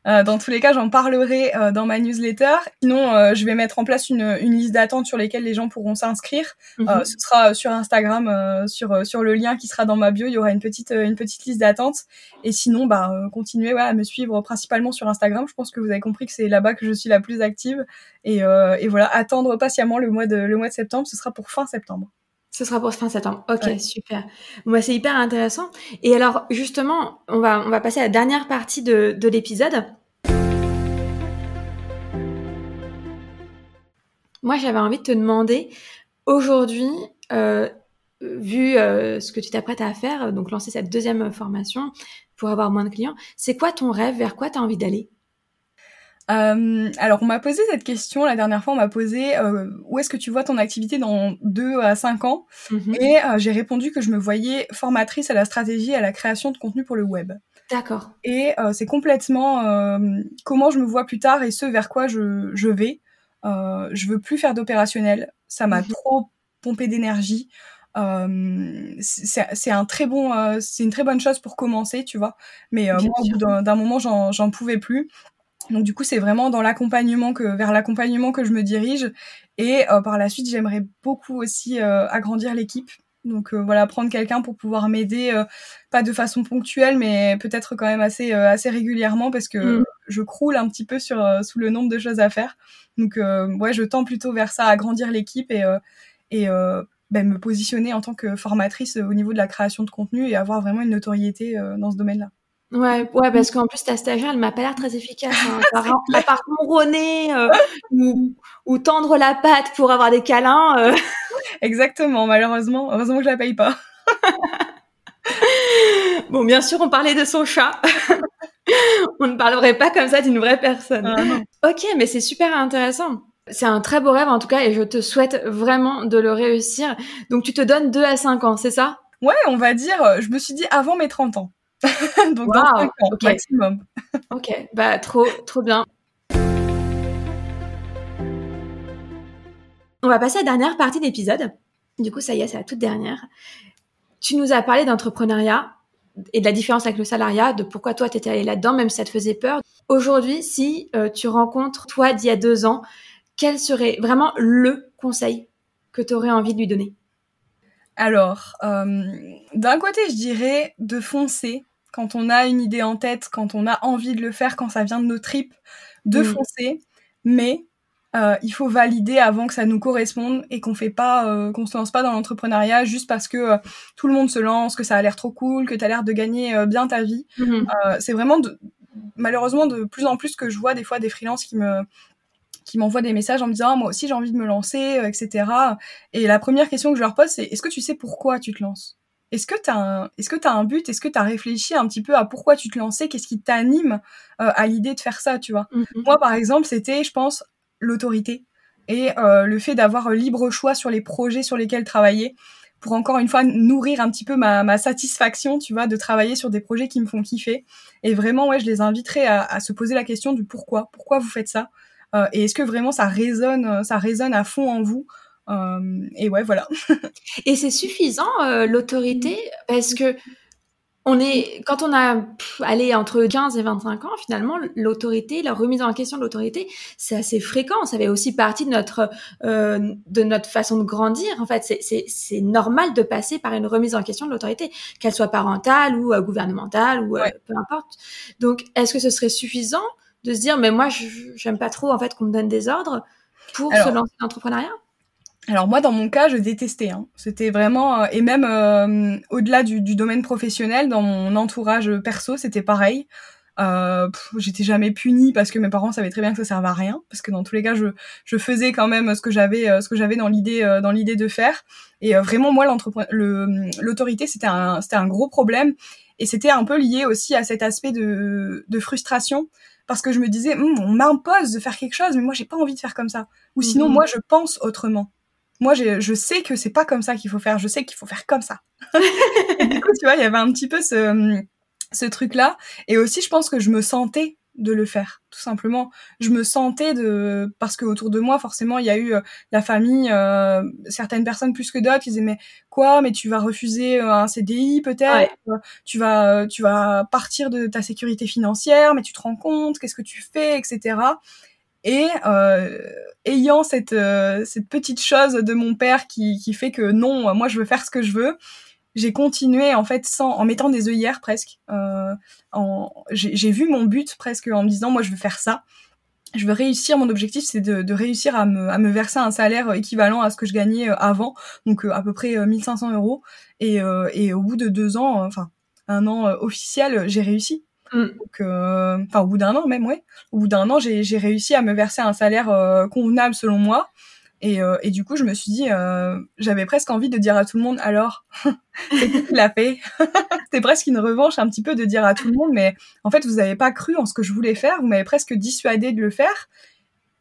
Euh, dans tous les cas, j'en parlerai euh, dans ma newsletter. Sinon, euh, je vais mettre en place une, une liste d'attente sur lesquelles les gens pourront s'inscrire. Mhm. ce sera sur Instagram, sur sur le lien qui sera dans ma bio. Il y aura une petite une petite liste d'attente. Et sinon, bah continuez ouais, à me suivre principalement sur Instagram. Je pense que vous avez compris que c'est là-bas que je suis la plus active. Et, et voilà, attendre patiemment le mois de le mois de septembre. Ce sera pour fin septembre. Ce sera pour fin septembre. Ok, super. Bon, bah, c'est hyper intéressant. Et alors, justement, on va, on va passer à la dernière partie de, de l'épisode. Moi, j'avais envie de te demander, aujourd'hui, euh, vu euh, ce que tu t'apprêtes à faire, donc lancer cette deuxième formation pour avoir moins de clients, c'est quoi ton rêve? Vers quoi tu as envie d'aller? Euh, alors, on m'a posé cette question la dernière fois. On m'a posé euh, où est-ce que tu vois ton activité dans deux à cinq ans? Mhm. Et euh, j'ai répondu que je me voyais formatrice à la stratégie et à la création de contenu pour le web. D'accord. Et c'est complètement comment je me vois plus tard et ce vers quoi je, je vais. Je veux plus faire d'opérationnel. Ça m'a mhm. trop pompé d'énergie. Euh, c'est un très bon, euh, c'est une très bonne chose pour commencer, tu vois. Mais moi, au bout d'un moment, j'en pouvais plus. Donc du coup, c'est vraiment dans l'accompagnement que vers l'accompagnement que je me dirige. Et par la suite, j'aimerais beaucoup aussi agrandir l'équipe. Donc voilà, prendre quelqu'un pour pouvoir m'aider, pas de façon ponctuelle, mais peut-être quand même assez assez régulièrement parce que mm. je croule un petit peu sur sous le nombre de choses à faire. Donc ouais, je tends plutôt vers ça, agrandir l'équipe et et ben, me positionner en tant que formatrice au niveau de la création de contenu et avoir vraiment une notoriété dans ce domaine-là. Ouais, ouais, parce qu'en plus ta stagiaire, elle m'a pas l'air très efficace. Hein. À part ronronner ou, ou, tendre la patte pour avoir des câlins. Exactement, malheureusement. Heureusement que je la paye pas. bon, bien sûr, on parlait de son chat. on ne parlerait pas comme ça d'une vraie personne. Ah, ok, mais c'est super intéressant. C'est un très beau rêve en tout cas et je te souhaite vraiment de le réussir. Donc tu te donnes 2 à 5 ans, c'est ça? Ouais, on va dire, euh, je me suis dit avant mes 30 ans. Donc dans 5 ans maximum. ok, bah trop, trop bien. On va passer à la dernière partie d'épisode. Du coup, ça y est, c'est la toute dernière. Tu nous as parlé d'entrepreneuriat et de la différence avec le salariat, de pourquoi toi t'étais allé là-dedans, même si ça te faisait peur. Aujourd'hui, si euh, tu rencontres toi d'il y a deux ans, quel serait vraiment le conseil que tu aurais envie de lui donner? Alors, euh, d'un côté, je dirais de foncer quand on a une idée en tête, quand on a envie de le faire, quand ça vient de nos tripes, de mm. foncer, mais euh, il faut valider avant que ça nous corresponde et qu'on fait pas, euh, qu'on se lance pas dans l'entrepreneuriat juste parce que euh, tout le monde se lance, que ça a l'air trop cool, que tu as l'air de gagner bien ta vie. Mhm. c'est vraiment de, malheureusement de plus en plus que je vois des fois des freelances qui me qui m'envoient des messages en me disant ah, moi aussi j'ai envie de me lancer, etc. Et la première question que je leur pose c'est est-ce que tu sais pourquoi tu te lances? Est-ce que tu as un est-ce que tu un but? Est-ce que tu as réfléchi un petit peu à pourquoi tu te lançais? Qu'est-ce qui t'anime à l'idée de faire ça, tu vois? Mhm. Moi par exemple, c'était je pense l'autorité et euh, le fait d'avoir libre choix sur les projets sur lesquels travailler pour encore une fois nourrir un petit peu ma, ma, satisfaction, tu vois, de travailler sur des projets qui me font kiffer. Et vraiment, ouais, je les inviterai à, à se poser la question du pourquoi, pourquoi vous faites ça, euh, et est-ce que vraiment ça résonne, ça résonne à fond en vous. Euh, et ouais, voilà. et c'est suffisant euh, l'autorité? Parce que on est, quand on a allé entre 15 et 25 ans, finalement, l'autorité, la remise en question de l'autorité, c'est assez fréquent. Ça fait aussi partie de notre, euh, de notre façon de grandir. En fait, c'est normal de passer par une remise en question de l'autorité, qu'elle soit parentale ou euh, gouvernementale ou euh, peu importe. Donc, est-ce que ce serait suffisant de se dire, mais moi, j'aime pas trop en fait qu'on me donne des ordres pour se lancer dans l'entrepreneuriat? Alors moi, dans mon cas, je détestais. Hein. C'était vraiment euh, et même euh, au-delà du, du, domaine professionnel, dans mon entourage perso, c'était pareil. Euh, j'étais jamais punie parce que mes parents savaient très bien que ça servait à rien, parce que dans tous les cas, je, je faisais quand même ce que j'avais, euh, ce que j'avais dans l'idée, dans l'idée de faire. Et vraiment, moi, l'autorité, c'était un, c'était un gros problème, et c'était un peu lié aussi à cet aspect de, de frustration parce que je me disais, hum, on m'impose de faire quelque chose, mais moi j'ai pas envie de faire comme ça. Ou sinon, mm-hmm. moi je pense autrement moi je sais que c'est pas comme ça qu'il faut faire, je sais qu'il faut faire comme ça. du coup, tu vois, il y avait un petit peu ce, ce truc-là. Et aussi, je pense que je me sentais de le faire, tout simplement. Je me sentais de parce que autour de moi, forcément, il y a eu euh, la famille, euh, certaines personnes plus que d'autres, ils disaient mais quoi, mais tu vas refuser euh, un CDI peut-être, tu vas tu vas partir de ta sécurité financière, mais tu te rends compte, qu'est-ce que tu fais, etc. Et euh, ayant cette, euh, cette petite chose de mon père qui, qui fait que non, moi je veux faire ce que je veux, j'ai continué en fait sans en mettant des œillères presque. Euh, j'ai vu mon but presque en me disant moi je veux faire ça. Je veux réussir. Mon objectif c'est de, de, réussir à me, à me verser un salaire équivalent à ce que je gagnais euh, avant, donc euh, à peu près 1500 euros. Et, et au bout de deux ans, enfin un an officiel, j'ai réussi. Mm. Donc, euh, enfin, au bout d'un an même, ouais. Au bout d'un an, j'ai réussi à me verser un salaire euh, convenable selon moi. Et, euh, et, du coup, je me suis dit, j'avais presque envie de dire à tout le monde, alors, c'est qui l'a fait? C'était presque une revanche un petit peu de dire à tout le monde, mais en fait, vous n'avez pas cru en ce que je voulais faire, vous m'avez presque dissuadé de le faire.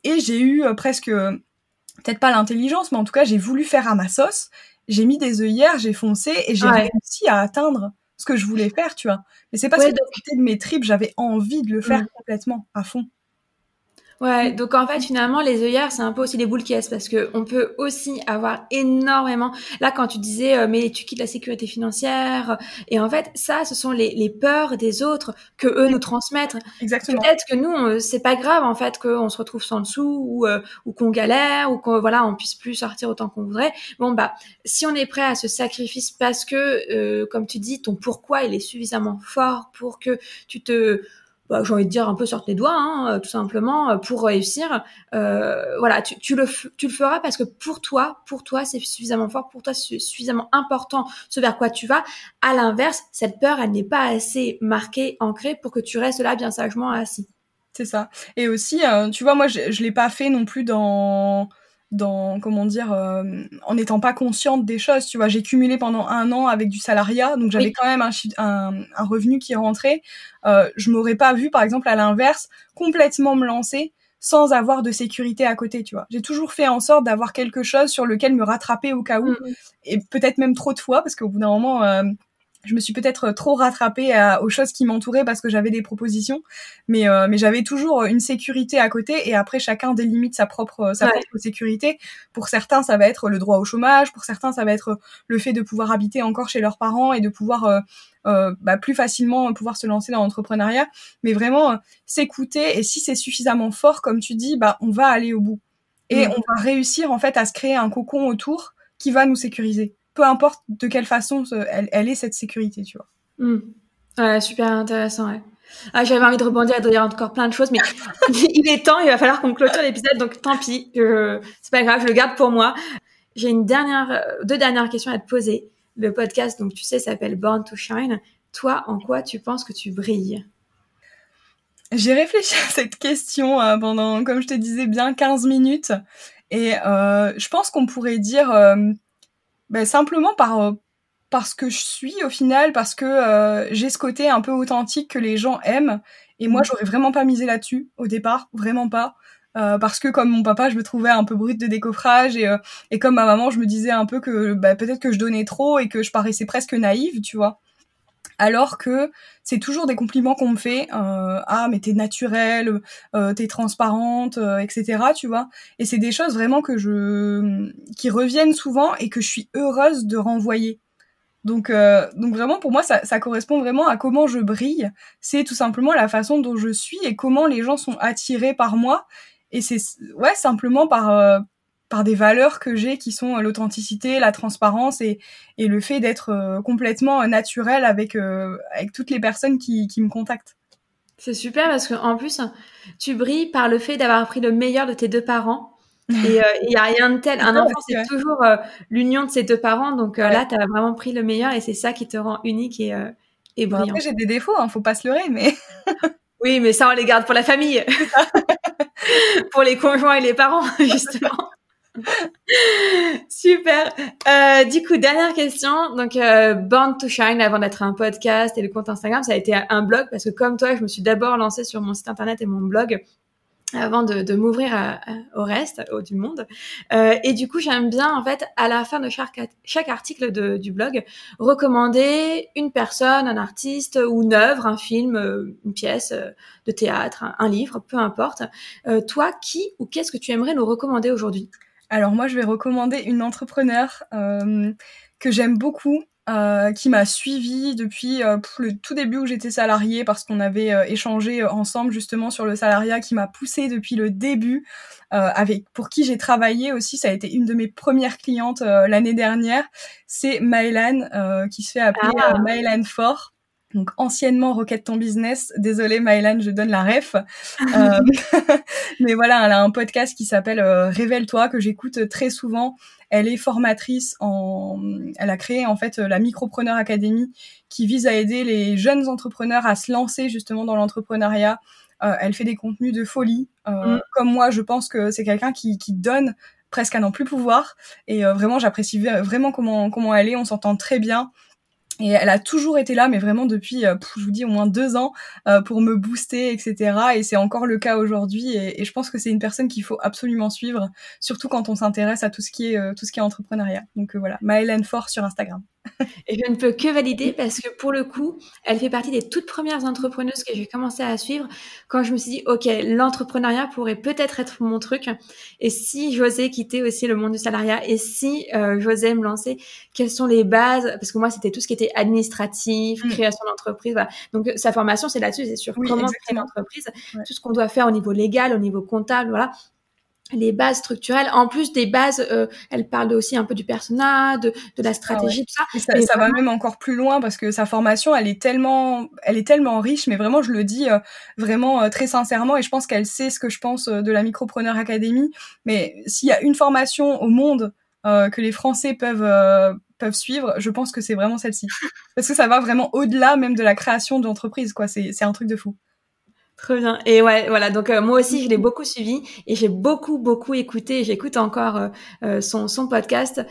Et j'ai eu presque, peut-être pas l'intelligence, mais en tout cas, j'ai voulu faire à ma sauce. J'ai mis des œillères, j'ai foncé et j'ai réussi à atteindre ce que je voulais faire, tu vois. Mais c'est parce que de mes tripes, j'avais envie de le faire mm. complètement, à fond. Ouais, donc en fait finalement les œillères c'est un peu aussi les boules qui est parce que on peut aussi avoir énormément. Là quand tu disais euh, mais tu quittes la sécurité financière et en fait ça ce sont les, les peurs des autres que eux nous transmettent. Exactement. Peut-être que nous c'est pas grave en fait qu'on se retrouve sans dessous ou euh, ou qu'on galère ou qu'on voilà on puisse plus sortir autant qu'on voudrait. Bon bah si on est prêt à ce sacrifice parce que euh, comme tu dis ton pourquoi il est suffisamment fort pour que tu te bah, j'ai envie de dire un peu sorte les doigts, hein, euh, tout simplement, euh, pour réussir. Euh, voilà, tu, tu, le, tu le feras parce que pour toi, pour toi, c'est suffisamment fort, pour toi, c'est suffisamment important ce vers quoi tu vas. À l'inverse, cette peur, elle n'est pas assez marquée, ancrée pour que tu restes là bien sagement assis. C'est ça. Et aussi, tu vois, moi, je, je l'ai pas fait non plus dans dans comment dire euh, en n'étant pas consciente des choses tu vois. J'ai cumulé pendant un an avec du salariat donc j'avais quand même un, un, un, revenu qui rentrait. Euh, je m'aurais pas vu par exemple à l'inverse complètement me lancer sans avoir de sécurité à côté tu vois. J'ai toujours fait en sorte d'avoir quelque chose sur lequel me rattraper au cas où mm, mm. et peut-être même trop de fois parce qu'au bout d'un moment euh, je me suis peut-être trop rattrapée aux choses qui m'entouraient parce que j'avais des propositions, mais euh, mais j'avais toujours une sécurité à côté et après chacun délimite sa propre sa propre sécurité. Pour certains, ça va être le droit au chômage, pour certains, ça va être le fait de pouvoir habiter encore chez leurs parents et de pouvoir euh, euh, bah, plus facilement pouvoir se lancer dans l'entrepreneuriat, mais vraiment s'écouter et si c'est suffisamment fort comme tu dis, bah on va aller au bout. Et mm. on va réussir en fait à se créer un cocon autour qui va nous sécuriser peu importe de quelle façon elle, est cette sécurité, tu vois. Hmm. Ouais, super intéressant, ouais. Ah, j'avais envie de rebondir et de dire encore plein de choses, mais il est temps, il va falloir qu'on clôture l'épisode, donc tant pis, c'est pas grave, je le garde pour moi. J'ai une dernière, euh, deux dernières questions à te poser. Le podcast, donc tu sais, s'appelle Born to Shine. Toi, en quoi tu penses que tu brilles? J'ai réfléchi à cette question euh, pendant, comme je te disais, bien 15 minutes. Et euh, je pense qu'on pourrait dire ben, simplement par euh, parce que je suis au final, parce que euh, j'ai ce côté un peu authentique que les gens aiment. Et moi, mmh. j'aurais vraiment pas misé là-dessus au départ, vraiment pas. Euh, parce que comme mon papa, je me trouvais un peu brute de décoffrage et, et comme ma maman, je me disais un peu que bah, peut-être que je donnais trop et que je paraissais presque naïve, tu vois alors que c'est toujours des compliments qu'on me fait euh, ah mais t'es naturelle euh, t'es transparente euh, etc tu vois. Et c'est des choses vraiment que je qui reviennent souvent et que je suis heureuse de renvoyer. Donc euh, donc vraiment pour moi ça, ça correspond vraiment à comment je brille. C'est tout simplement la façon dont je suis et comment les gens sont attirés par moi. Et c'est ouais simplement par euh, par des valeurs que j'ai qui sont l'authenticité, la transparence et, et le fait d'être euh, complètement naturel avec, euh, avec toutes les personnes qui, qui me contactent. C'est super parce qu'en plus, tu brilles par le fait d'avoir pris le meilleur de tes deux parents. Et euh, il n'y a rien de tel. Un enfant, c'est toujours l'union de ses deux parents. Donc là, tu as vraiment pris le meilleur et c'est ça qui te rend unique et, et brillant. après, j'ai des défauts, hein, faut pas se leurrer, mais. oui, mais ça, on les garde pour la famille. pour les conjoints et les parents, justement. Super. Euh, du coup, dernière question. Donc, euh, Born to Shine, avant d'être un podcast et le compte Instagram, ça a été un blog parce que comme toi, je me suis d'abord lancée sur mon site internet et mon blog avant de, de m'ouvrir au reste, au du monde. Euh, et du coup, j'aime bien, en fait, à la fin de chaque, chaque article de, du blog, recommander une personne, un artiste ou une œuvre, un film, euh, une pièce euh, de théâtre, un, un livre, peu importe. Euh, toi, qui ou qu'est-ce que tu aimerais nous recommander aujourd'hui? Alors moi, je vais recommander une entrepreneur euh, que j'aime beaucoup, euh, qui m'a suivi depuis euh, le tout début où j'étais salariée parce qu'on avait échangé ensemble justement sur le salariat, qui m'a poussée depuis le début, avec pour qui j'ai travaillé aussi. Ça a été une de mes premières clientes l'année dernière. C'est Maëlan, qui se fait appeler ah. Maëlan Fort donc anciennement Rocket Ton Business. Désolée Mylan, je donne la ref. euh, mais voilà, elle a un podcast qui s'appelle euh, Révèle-toi que j'écoute très souvent. Elle est formatrice en, elle a créé en fait la Micropreneur Academy qui vise à aider les jeunes entrepreneurs à se lancer justement dans l'entrepreneuriat. Euh, elle fait des contenus de folie. Euh, mm. Comme moi, je pense que c'est quelqu'un qui, qui donne presque à n'en plus pouvoir. Et euh, vraiment, j'apprécie vraiment comment comment elle est. On s'entend très bien. Et elle a toujours été là, mais vraiment depuis, euh, je vous dis, au moins deux ans, euh, pour me booster, etc. Et c'est encore le cas aujourd'hui. Et, je pense que c'est une personne qu'il faut absolument suivre, surtout quand on s'intéresse à tout ce qui est euh, tout ce qui est entrepreneuriat. Donc voilà, Maëlène Fort sur Instagram. Et je ne peux que valider parce que pour le coup, elle fait partie des toutes premières entrepreneuses que j'ai commencé à suivre quand je me suis dit, OK, l'entrepreneuriat pourrait peut-être être mon truc. Et si j'osais quitter aussi le monde du salariat et si euh, j'osais me lancer, quelles sont les bases? Parce que moi, c'était tout ce qui était administratif, mm. création d'entreprise. Voilà. Donc, sa formation, c'est là-dessus, c'est sur comment créer une entreprise, tout ce qu'on doit faire au niveau légal, au niveau comptable, voilà les bases structurelles, en plus des bases, euh, elle parle aussi un peu du personnel, de, de la stratégie, tout ça. ça, ça va même encore plus loin parce que sa formation, elle est tellement, elle est tellement riche, mais vraiment, je le dis euh, vraiment euh, très sincèrement, et je pense qu'elle sait ce que je pense de la Micropreneur Academy. Mais s'il y a une formation au monde que les Français peuvent peuvent suivre, je pense que c'est vraiment celle-ci, parce que ça va vraiment au-delà même de la création d'entreprise, quoi. C'est c'est un truc de fou. Très bien. Et ouais, voilà. Donc euh, moi aussi, je l'ai beaucoup suivi et j'ai beaucoup, beaucoup écouté. J'écoute encore euh, euh, son, son podcast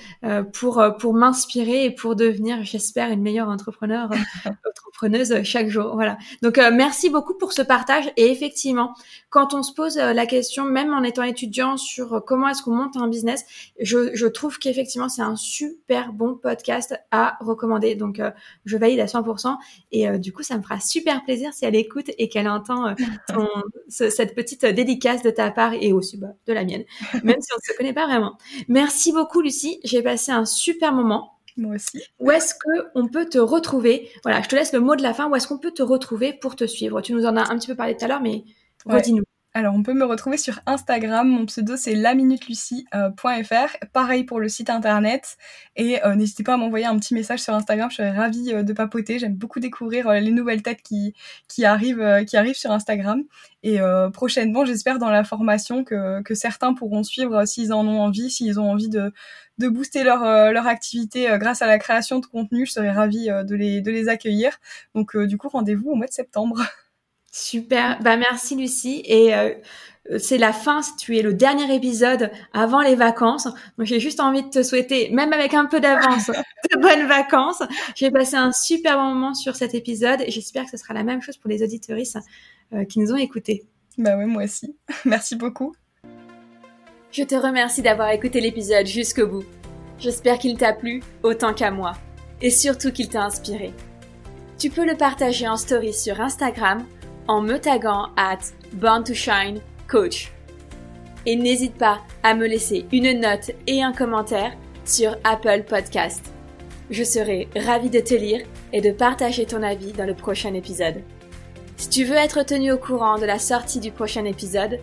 pour pour m'inspirer et pour devenir, j'espère, une meilleure entrepreneur, entrepreneuse chaque jour. Voilà. Donc merci beaucoup pour ce partage. Et effectivement, quand on se pose la question, même en étant étudiant, sur comment est-ce qu'on monte un business, je, je trouve qu'effectivement c'est un super bon podcast à recommander. Donc je valide à 100%. Et du coup, ça me fera super plaisir si elle écoute et qu'elle entend cette petite dédicace de ta part et aussi bah, de la mienne, même si on ne se connaît pas vraiment. Merci beaucoup, Lucie. J'ai passé un super moment. Moi aussi. Où est-ce que on peut te retrouver? Voilà, je te laisse le mot de la fin. Où est-ce qu'on peut te retrouver pour te suivre? Tu nous en as un petit peu parlé tout à l'heure, mais redis-nous. Alors, on peut me retrouver sur Instagram. Mon pseudo, c'est laminutelucie.fr. Pareil pour le site internet. Et euh, n'hésitez pas à m'envoyer un petit message sur Instagram. Je serais ravie euh, de papoter. J'aime beaucoup découvrir euh, les nouvelles têtes qui, qui, arrivent, qui arrivent sur Instagram. Et prochainement, j'espère dans la formation que, que certains pourront suivre s'ils en ont envie, s'ils ont envie de, de booster leur, leur activité grâce à la création de contenu. Je serais ravie de, les, de les accueillir. Donc, du coup, rendez-vous au mois de septembre. Super. Bah merci Lucie. Et euh, c'est la fin, tu es le dernier épisode avant les vacances. Donc j'ai juste envie de te souhaiter, même avec un peu d'avance, de bonnes vacances. J'ai passé un super bon moment sur cet épisode et j'espère que ce sera la même chose pour les auditoristes euh, qui nous ont écoutés. Bah oui, moi aussi. Merci beaucoup. Je te remercie d'avoir écouté l'épisode jusqu'au bout. J'espère qu'il t'a plu autant qu'à moi et surtout qu'il t'a inspiré. Tu peux le partager en story sur Instagram en me taguant at Born to Shine Coach. Et n'hésite pas à me laisser une note et un commentaire sur Apple Podcast. Je serai ravie de te lire et de partager ton avis dans le prochain épisode. Si tu veux être tenu au courant de la sortie du prochain épisode,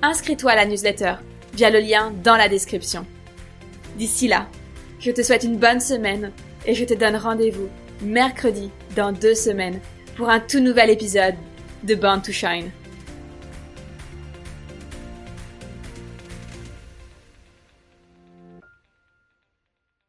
inscris-toi à la newsletter via le lien dans la description. D'ici là, je te souhaite une bonne semaine et je te donne rendez-vous mercredi dans deux semaines pour un tout nouvel épisode the Born to Shine.